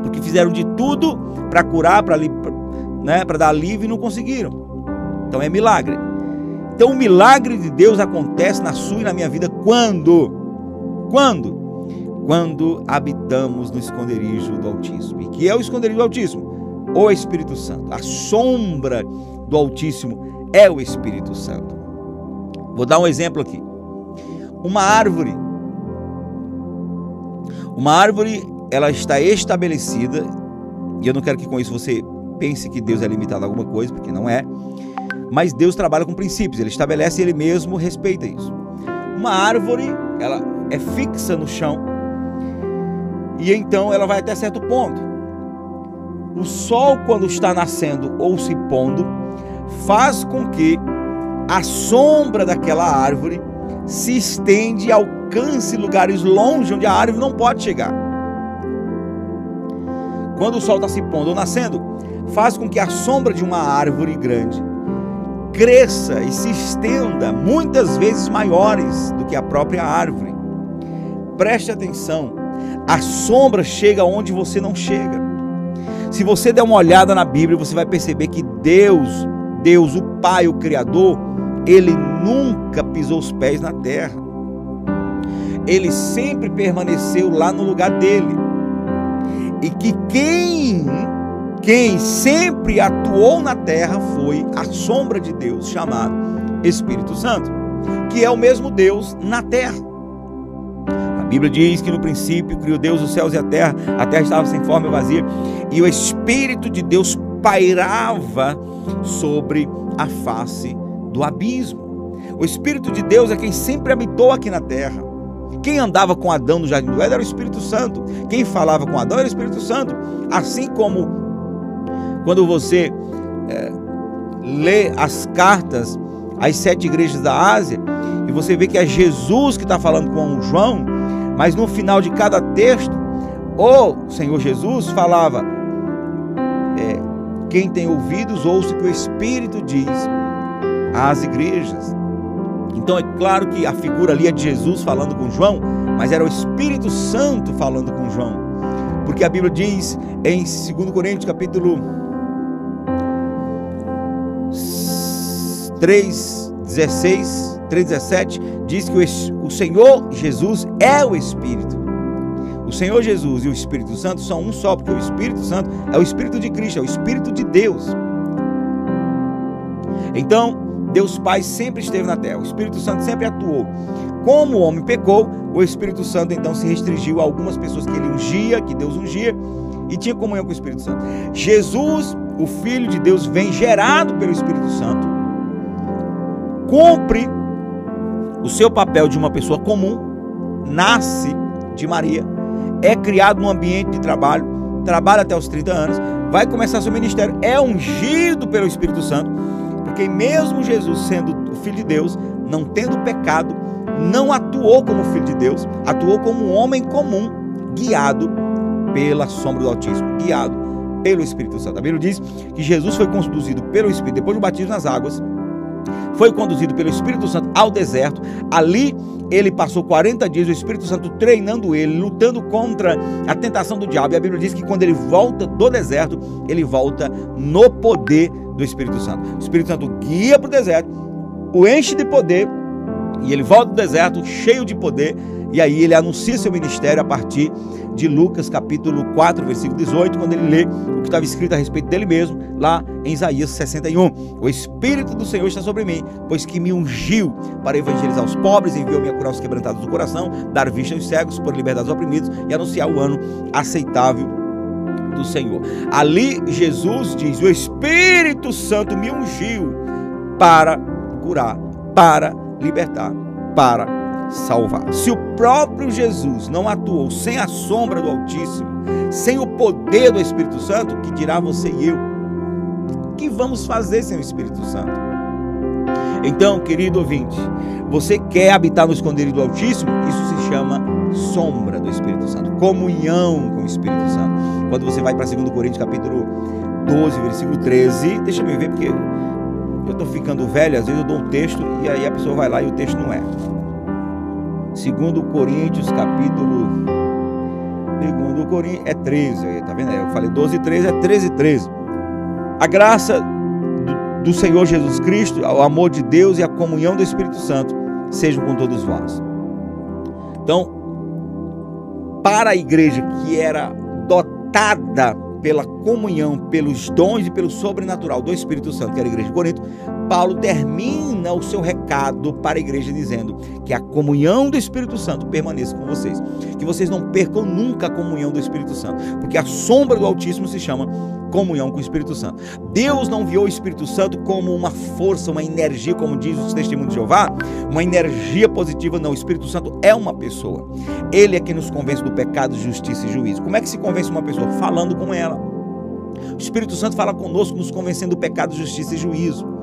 Porque fizeram de tudo para curar, para né, dar alívio e não conseguiram. Então é milagre. Então o milagre de Deus acontece na sua e na minha vida quando? Quando? Quando habitamos no esconderijo do Altíssimo. E que é o esconderijo do Altíssimo? O Espírito Santo. A sombra do Altíssimo é o Espírito Santo. Vou dar um exemplo aqui uma árvore. Uma árvore, ela está estabelecida, e eu não quero que com isso você pense que Deus é limitado a alguma coisa, porque não é. Mas Deus trabalha com princípios, ele estabelece ele mesmo respeita isso. Uma árvore, ela é fixa no chão, e então ela vai até certo ponto. O sol, quando está nascendo ou se pondo, faz com que a sombra daquela árvore se estende e alcance lugares longe onde a árvore não pode chegar. Quando o sol está se pondo ou nascendo, faz com que a sombra de uma árvore grande cresça e se estenda muitas vezes maiores do que a própria árvore. Preste atenção, a sombra chega onde você não chega. Se você der uma olhada na Bíblia, você vai perceber que Deus, Deus, o Pai, o Criador, ele nunca pisou os pés na terra. Ele sempre permaneceu lá no lugar dele. E que quem quem sempre atuou na terra foi a sombra de Deus, chamado Espírito Santo, que é o mesmo Deus na terra. Bíblia diz que no princípio criou Deus os céus e a terra, a terra estava sem forma e vazia, e o Espírito de Deus pairava sobre a face do abismo. O Espírito de Deus é quem sempre habitou aqui na terra. Quem andava com Adão no jardim do Éden era o Espírito Santo. Quem falava com Adão era o Espírito Santo. Assim como quando você é, lê as cartas às sete igrejas da Ásia e você vê que é Jesus que está falando com João, mas no final de cada texto, o Senhor Jesus falava: é, quem tem ouvidos, ouça o que o Espírito diz às igrejas. Então é claro que a figura ali é de Jesus falando com João, mas era o Espírito Santo falando com João. Porque a Bíblia diz em 2 Coríntios capítulo 3, 16, 3, 17, diz que o Senhor Jesus é o Espírito. O Senhor Jesus e o Espírito Santo são um só, porque o Espírito Santo é o Espírito de Cristo, é o Espírito de Deus. Então, Deus Pai sempre esteve na terra, o Espírito Santo sempre atuou. Como o homem pecou, o Espírito Santo então se restringiu a algumas pessoas que ele ungia, que Deus ungia, e tinha comunhão com o Espírito Santo. Jesus, o Filho de Deus, vem gerado pelo Espírito Santo, cumpre o seu papel de uma pessoa comum, nasce de Maria, é criado num ambiente de trabalho, trabalha até os 30 anos, vai começar seu ministério, é ungido pelo Espírito Santo porque mesmo Jesus sendo o filho de Deus, não tendo pecado, não atuou como filho de Deus, atuou como um homem comum, guiado pela sombra do Altíssimo, guiado pelo Espírito Santo. A Bíblia diz que Jesus foi conduzido pelo Espírito, depois do batismo nas águas, foi conduzido pelo Espírito Santo ao deserto. Ali ele passou 40 dias, o Espírito Santo treinando ele, lutando contra a tentação do diabo. E a Bíblia diz que quando ele volta do deserto, ele volta no poder do Espírito Santo. O Espírito Santo guia para o deserto, o enche de poder e ele volta do deserto cheio de poder. E aí ele anuncia seu ministério a partir de Lucas capítulo 4, versículo 18, quando ele lê o que estava escrito a respeito dele mesmo, lá em Isaías 61. O Espírito do Senhor está sobre mim, pois que me ungiu para evangelizar os pobres, enviou-me a curar os quebrantados do coração, dar vista aos cegos, por liberdade aos oprimidos e anunciar o ano aceitável do Senhor. Ali Jesus diz: O Espírito Santo me ungiu para curar, para libertar, para salvar. Se o próprio Jesus não atuou sem a sombra do Altíssimo, sem o poder do Espírito Santo, que dirá você e eu? O que vamos fazer sem o Espírito Santo? Então, querido ouvinte, você quer habitar no esconderijo do Altíssimo? Isso se chama sombra do Espírito Santo, comunhão com o Espírito Santo. Quando você vai para 2 Coríntios capítulo 12, versículo 13, deixa eu ver porque eu estou ficando velho, às vezes eu dou um texto e aí a pessoa vai lá e o texto não é. 2 Coríntios capítulo 2 Coríntios é 13, tá vendo? Eu falei 12 e 13 é 13 e 13. A graça do Senhor Jesus Cristo, o amor de Deus e a comunhão do Espírito Santo sejam com todos vós. Então, para a igreja que era dotada pela comunhão, pelos dons e pelo sobrenatural do Espírito Santo, que era a igreja de Corinto, Paulo termina o seu recado para a igreja dizendo que a comunhão do Espírito Santo permaneça com vocês, que vocês não percam nunca a comunhão do Espírito Santo, porque a sombra do Altíssimo se chama comunhão com o Espírito Santo. Deus não viu o Espírito Santo como uma força, uma energia, como diz os testemunhos de Jeová, uma energia positiva, não. O Espírito Santo é uma pessoa. Ele é quem nos convence do pecado, justiça e juízo. Como é que se convence uma pessoa? Falando com ela. O Espírito Santo fala conosco, nos convencendo do pecado, justiça e juízo.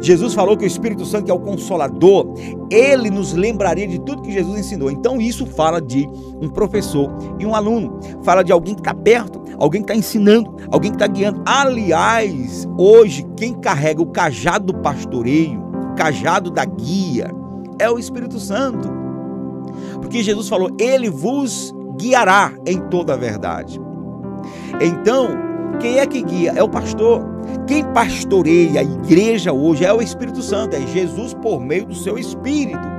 Jesus falou que o Espírito Santo, que é o consolador, ele nos lembraria de tudo que Jesus ensinou. Então, isso fala de um professor e um aluno, fala de alguém que está perto, alguém que está ensinando, alguém que está guiando. Aliás, hoje, quem carrega o cajado do pastoreio, o cajado da guia, é o Espírito Santo. Porque Jesus falou: Ele vos guiará em toda a verdade. Então, quem é que guia? É o pastor. Quem pastoreia a igreja hoje é o Espírito Santo, é Jesus por meio do seu Espírito.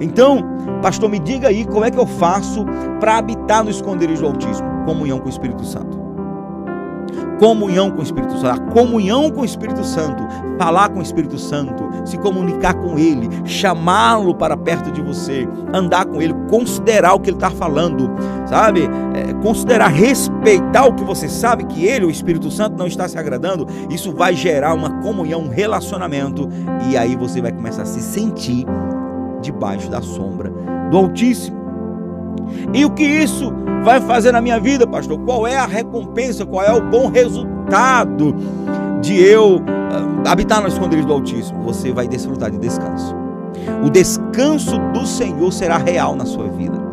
Então, pastor, me diga aí como é que eu faço para habitar no esconderijo do Altíssimo? Comunhão com o Espírito Santo. Comunhão com o Espírito Santo. A comunhão com o Espírito Santo. Falar com o Espírito Santo. Se comunicar com Ele. Chamá-lo para perto de você. Andar com Ele. Considerar o que Ele está falando. Sabe? É, considerar, respeitar o que você sabe que Ele, o Espírito Santo, não está se agradando. Isso vai gerar uma comunhão, um relacionamento. E aí você vai começar a se sentir debaixo da sombra do Altíssimo. E o que isso vai fazer na minha vida, pastor? Qual é a recompensa? Qual é o bom resultado de eu ah, habitar no esconderijo do Altíssimo? Você vai desfrutar de descanso. O descanso do Senhor será real na sua vida.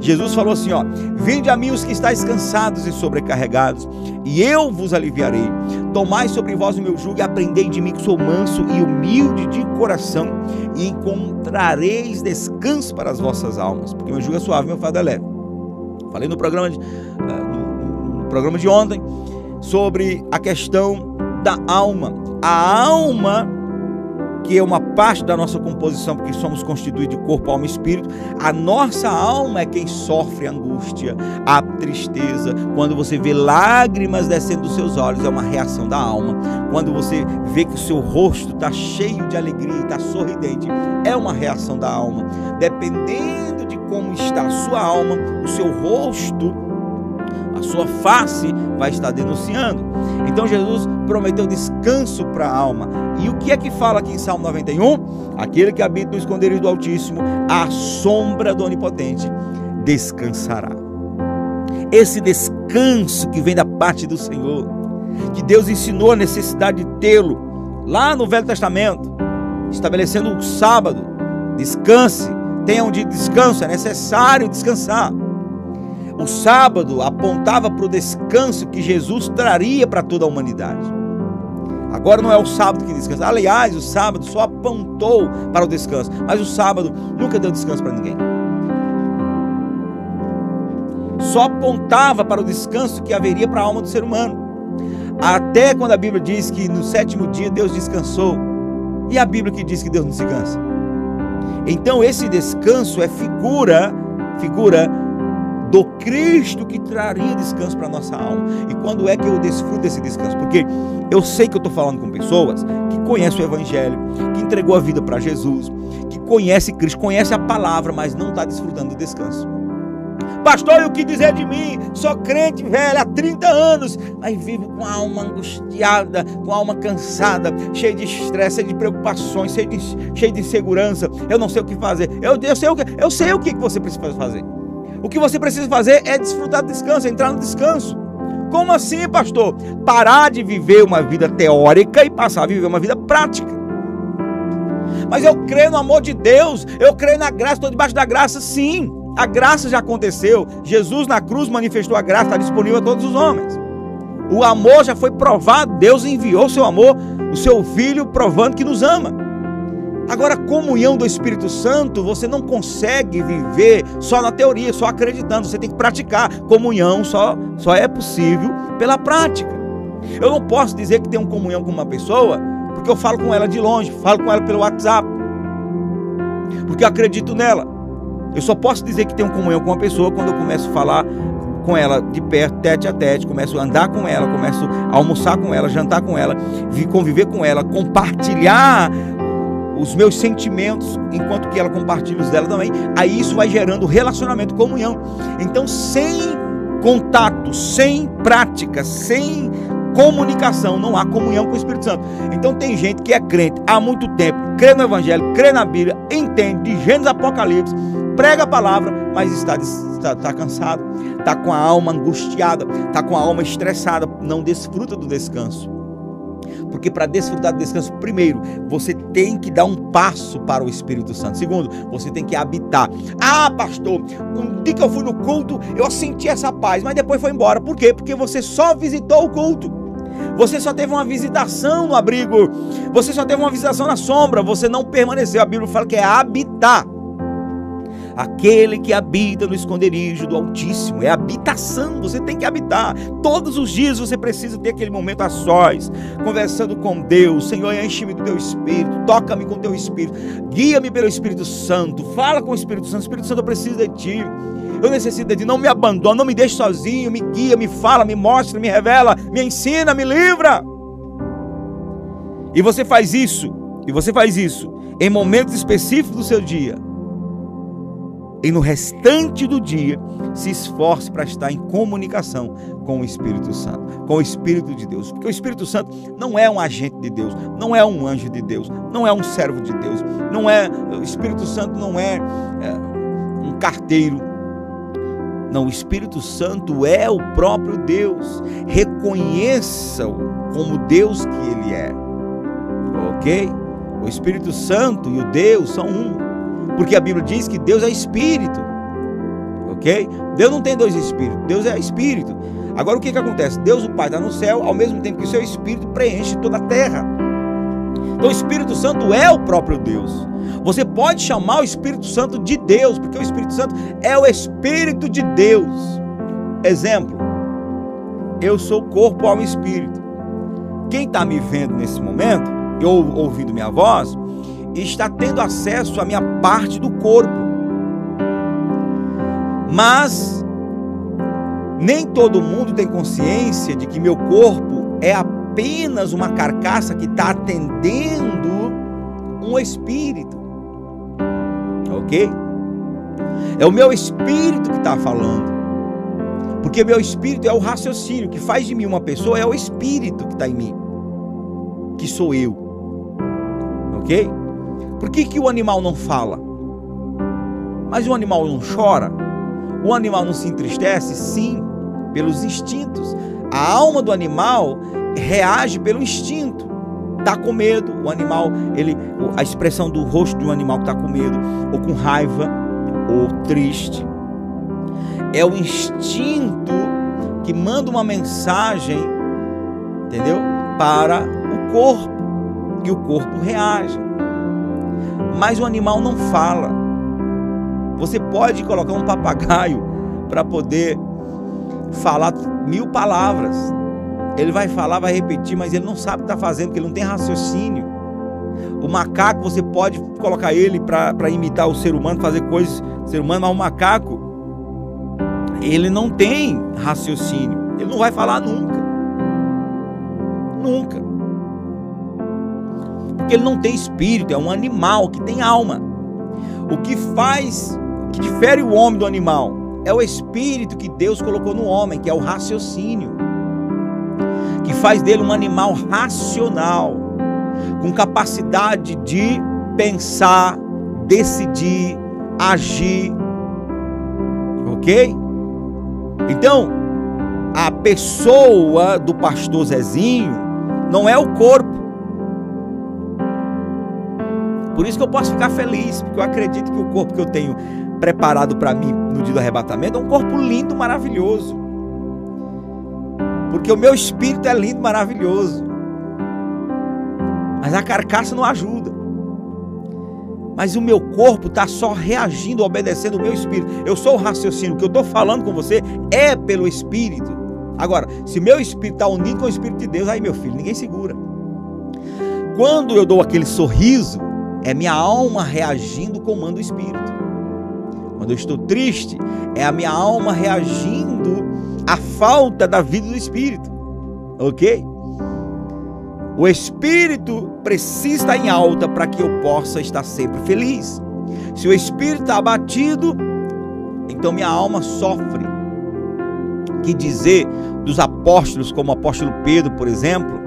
Jesus falou assim, ó: "Vinde a mim os que estáis cansados e sobrecarregados, e eu vos aliviarei. Tomai sobre vós o meu jugo e aprendei de mim que sou manso e humilde de coração, e encontrareis descanso para as vossas almas, porque meu jugo é suave, meu fardo é leve." Falei no programa de, no, no programa de ontem sobre a questão da alma. A alma que é uma parte da nossa composição, porque somos constituídos de corpo, alma e espírito, a nossa alma é quem sofre a angústia, a tristeza. Quando você vê lágrimas descendo dos seus olhos, é uma reação da alma. Quando você vê que o seu rosto está cheio de alegria está sorridente, é uma reação da alma. Dependendo de como está a sua alma, o seu rosto a sua face vai estar denunciando. Então Jesus prometeu descanso para a alma. E o que é que fala aqui em Salmo 91? Aquele que habita no esconderijo do Altíssimo, a sombra do Onipotente, descansará. Esse descanso que vem da parte do Senhor, que Deus ensinou a necessidade de tê-lo lá no Velho Testamento, estabelecendo o sábado, descanse, tenha um dia de descanso, é necessário descansar. O sábado apontava para o descanso que Jesus traria para toda a humanidade. Agora não é o sábado que descansa. Aliás, o sábado só apontou para o descanso, mas o sábado nunca deu descanso para ninguém. Só apontava para o descanso que haveria para a alma do ser humano. Até quando a Bíblia diz que no sétimo dia Deus descansou. E a Bíblia que diz que Deus não se cansa. Então esse descanso é figura, figura do Cristo que traria descanso para nossa alma. E quando é que eu desfruto desse descanso? Porque eu sei que eu estou falando com pessoas que conhecem o Evangelho, que entregou a vida para Jesus, que conhece Cristo, conhece a palavra, mas não está desfrutando do descanso. Pastor, e o que dizer de mim? Sou crente velho há 30 anos, mas vivo com a alma angustiada, com a alma cansada, cheio de estresse, cheio de preocupações, cheio de, cheio de insegurança. Eu não sei o que fazer. Eu, eu, sei, o que, eu sei o que você precisa fazer. O que você precisa fazer é desfrutar do descanso, entrar no descanso. Como assim, pastor? Parar de viver uma vida teórica e passar a viver uma vida prática. Mas eu creio no amor de Deus, eu creio na graça, estou debaixo da graça, sim. A graça já aconteceu. Jesus na cruz manifestou a graça, está disponível a todos os homens. O amor já foi provado, Deus enviou o seu amor, o seu filho, provando que nos ama. Agora, comunhão do Espírito Santo, você não consegue viver só na teoria, só acreditando, você tem que praticar. Comunhão só, só é possível pela prática. Eu não posso dizer que tenho comunhão com uma pessoa porque eu falo com ela de longe, falo com ela pelo WhatsApp, porque eu acredito nela. Eu só posso dizer que tenho comunhão com uma pessoa quando eu começo a falar com ela de perto, tete a tete, começo a andar com ela, começo a almoçar com ela, jantar com ela, conviver com ela, compartilhar os meus sentimentos, enquanto que ela compartilha os dela também, aí isso vai gerando relacionamento, comunhão. Então, sem contato, sem prática, sem comunicação, não há comunhão com o Espírito Santo. Então tem gente que é crente há muito tempo, crê no Evangelho, crê na Bíblia, entende de Gênesis Apocalipse, prega a palavra, mas está, está, está cansado, está com a alma angustiada, está com a alma estressada, não desfruta do descanso. Porque para desfrutar do descanso, primeiro, você tem que dar um passo para o Espírito Santo. Segundo, você tem que habitar. Ah, pastor, um dia que eu fui no culto, eu senti essa paz, mas depois foi embora. Por quê? Porque você só visitou o culto. Você só teve uma visitação no abrigo. Você só teve uma visitação na sombra. Você não permaneceu. A Bíblia fala que é habitar. Aquele que habita no esconderijo do Altíssimo. É habitação, você tem que habitar. Todos os dias você precisa ter aquele momento a sós, conversando com Deus. Senhor, enche-me do teu espírito, toca-me com teu espírito, guia-me pelo Espírito Santo, fala com o Espírito Santo. Espírito Santo, eu preciso de ti. Eu necessito de ti. Não me abandona, não me deixe sozinho. Me guia, me fala, me mostra, me revela, me ensina, me livra. E você faz isso, e você faz isso em momentos específicos do seu dia e no restante do dia se esforce para estar em comunicação com o Espírito Santo, com o Espírito de Deus, porque o Espírito Santo não é um agente de Deus, não é um anjo de Deus, não é um servo de Deus, não é o Espírito Santo não é, é um carteiro. Não, o Espírito Santo é o próprio Deus. Reconheça-o como Deus que ele é. OK? O Espírito Santo e o Deus são um. Porque a Bíblia diz que Deus é espírito. Ok? Deus não tem dois espíritos, Deus é espírito. Agora o que, que acontece? Deus, o Pai, está no céu, ao mesmo tempo que o seu espírito preenche toda a terra. Então o Espírito Santo é o próprio Deus. Você pode chamar o Espírito Santo de Deus, porque o Espírito Santo é o Espírito de Deus. Exemplo, eu sou corpo, alma e espírito. Quem está me vendo nesse momento, ou ouvindo minha voz, está tendo acesso à minha parte do corpo. Mas nem todo mundo tem consciência de que meu corpo é apenas uma carcaça que está atendendo um espírito. Ok? É o meu espírito que está falando. Porque meu espírito é o raciocínio que faz de mim uma pessoa, é o espírito que está em mim, que sou eu. Ok? Por que, que o animal não fala? Mas o animal não chora? O animal não se entristece? Sim, pelos instintos. A alma do animal reage pelo instinto. Está com medo, o animal, ele, a expressão do rosto de um animal que está com medo, ou com raiva, ou triste. É o instinto que manda uma mensagem, entendeu? Para o corpo. E o corpo reage mas o animal não fala. Você pode colocar um papagaio para poder falar mil palavras. Ele vai falar, vai repetir, mas ele não sabe o que está fazendo, porque ele não tem raciocínio. O macaco, você pode colocar ele para imitar o ser humano, fazer coisas ser humano, mas o macaco, ele não tem raciocínio. Ele não vai falar nunca. Nunca porque ele não tem espírito, é um animal que tem alma. O que faz, o que difere o homem do animal é o espírito que Deus colocou no homem, que é o raciocínio, que faz dele um animal racional, com capacidade de pensar, decidir, agir. Ok? Então, a pessoa do pastor Zezinho não é o corpo. Por isso que eu posso ficar feliz, porque eu acredito que o corpo que eu tenho preparado para mim no dia do arrebatamento é um corpo lindo, maravilhoso. Porque o meu espírito é lindo, maravilhoso. Mas a carcaça não ajuda. Mas o meu corpo está só reagindo, obedecendo o meu espírito. Eu sou o raciocínio. O que eu estou falando com você é pelo espírito. Agora, se meu espírito está unido com o espírito de Deus, aí meu filho, ninguém segura. Quando eu dou aquele sorriso, é minha alma reagindo com o comando do espírito. Quando eu estou triste, é a minha alma reagindo à falta da vida do espírito. Ok? O espírito precisa estar em alta para que eu possa estar sempre feliz. Se o espírito está abatido, então minha alma sofre. Que dizer dos apóstolos, como o apóstolo Pedro, por exemplo,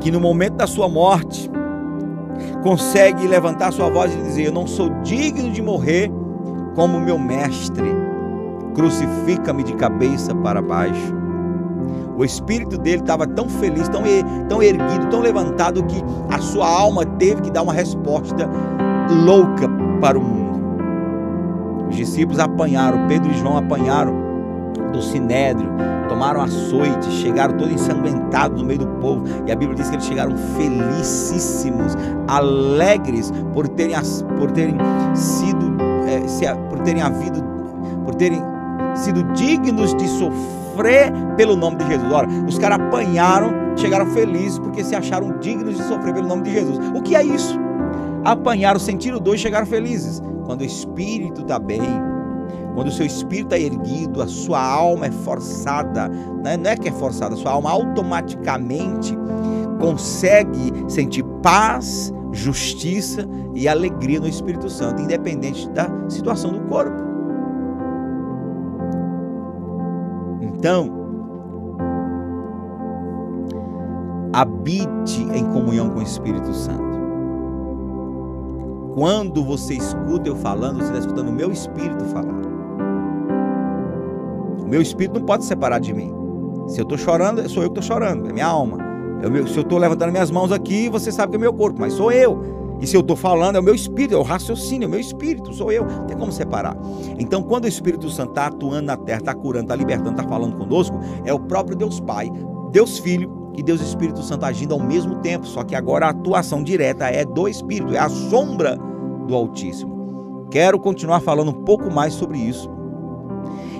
que no momento da sua morte consegue levantar sua voz e dizer: Eu não sou digno de morrer como meu mestre, crucifica-me de cabeça para baixo. O espírito dele estava tão feliz, tão, tão erguido, tão levantado que a sua alma teve que dar uma resposta louca para o mundo. Os discípulos apanharam, Pedro e João apanharam do sinédrio, tomaram açoite, chegaram todos ensanguentados no meio do povo, e a Bíblia diz que eles chegaram felicíssimos, alegres por terem, por terem sido, é, por terem havido, por terem sido dignos de sofrer pelo nome de Jesus. Ora, os caras apanharam, chegaram felizes porque se acharam dignos de sofrer pelo nome de Jesus. O que é isso? Apanharam, sentiram dor e chegaram felizes. Quando o espírito está bem, quando o seu espírito é erguido, a sua alma é forçada, né? não é que é forçada, a sua alma automaticamente consegue sentir paz, justiça e alegria no Espírito Santo, independente da situação do corpo. Então, habite em comunhão com o Espírito Santo. Quando você escuta eu falando, você está escutando o meu espírito falar. O meu espírito não pode se separar de mim. Se eu estou chorando, sou eu que estou chorando, é minha alma. Eu, se eu estou levantando minhas mãos aqui, você sabe que é meu corpo, mas sou eu. E se eu estou falando, é o meu espírito, é o raciocínio, é o meu espírito, sou eu. Não tem como separar. Então, quando o Espírito Santo está atuando na terra, está curando, está libertando, está falando conosco, é o próprio Deus Pai, Deus Filho e Deus Espírito Santo agindo ao mesmo tempo. Só que agora a atuação direta é do Espírito, é a sombra do Altíssimo. Quero continuar falando um pouco mais sobre isso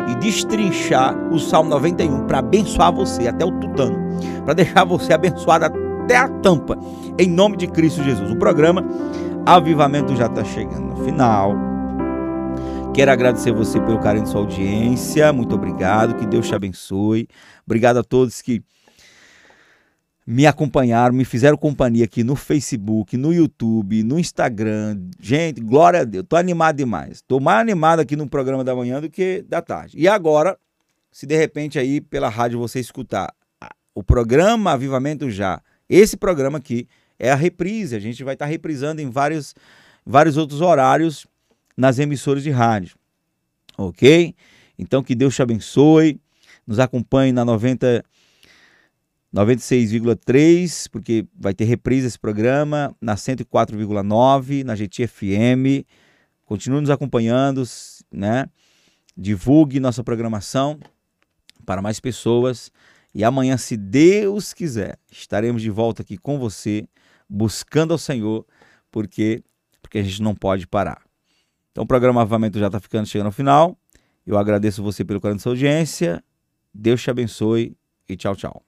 e destrinchar o Salmo 91 para abençoar você até o tutano, para deixar você abençoado até a tampa, em nome de Cristo Jesus. O programa Avivamento já está chegando no final. Quero agradecer você pelo carinho de sua audiência. Muito obrigado. Que Deus te abençoe. Obrigado a todos que me acompanharam, me fizeram companhia aqui no Facebook, no YouTube, no Instagram. Gente, glória a Deus. Tô animado demais. Tô mais animado aqui no programa da manhã do que da tarde. E agora, se de repente aí pela rádio você escutar o programa Avivamento Já esse programa aqui é a reprise, a gente vai estar reprisando em vários, vários outros horários nas emissoras de rádio. Ok? Então que Deus te abençoe, nos acompanhe na 90 96,3, porque vai ter reprise esse programa, na 104,9, na GTFM. Continue nos acompanhando, né? Divulgue nossa programação para mais pessoas. E amanhã, se Deus quiser, estaremos de volta aqui com você, buscando ao Senhor, porque porque a gente não pode parar. Então o programa Avamento já está ficando chegando ao final. Eu agradeço você pelo carinho da sua audiência. Deus te abençoe e tchau, tchau.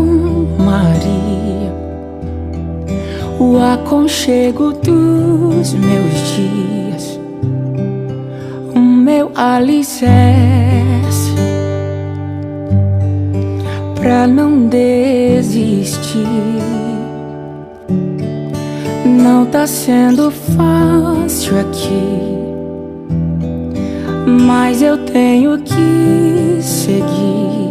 calmaria, o aconchego dos meus dias, o meu alicerce pra não desistir. Não tá sendo fácil aqui, mas eu tenho que seguir.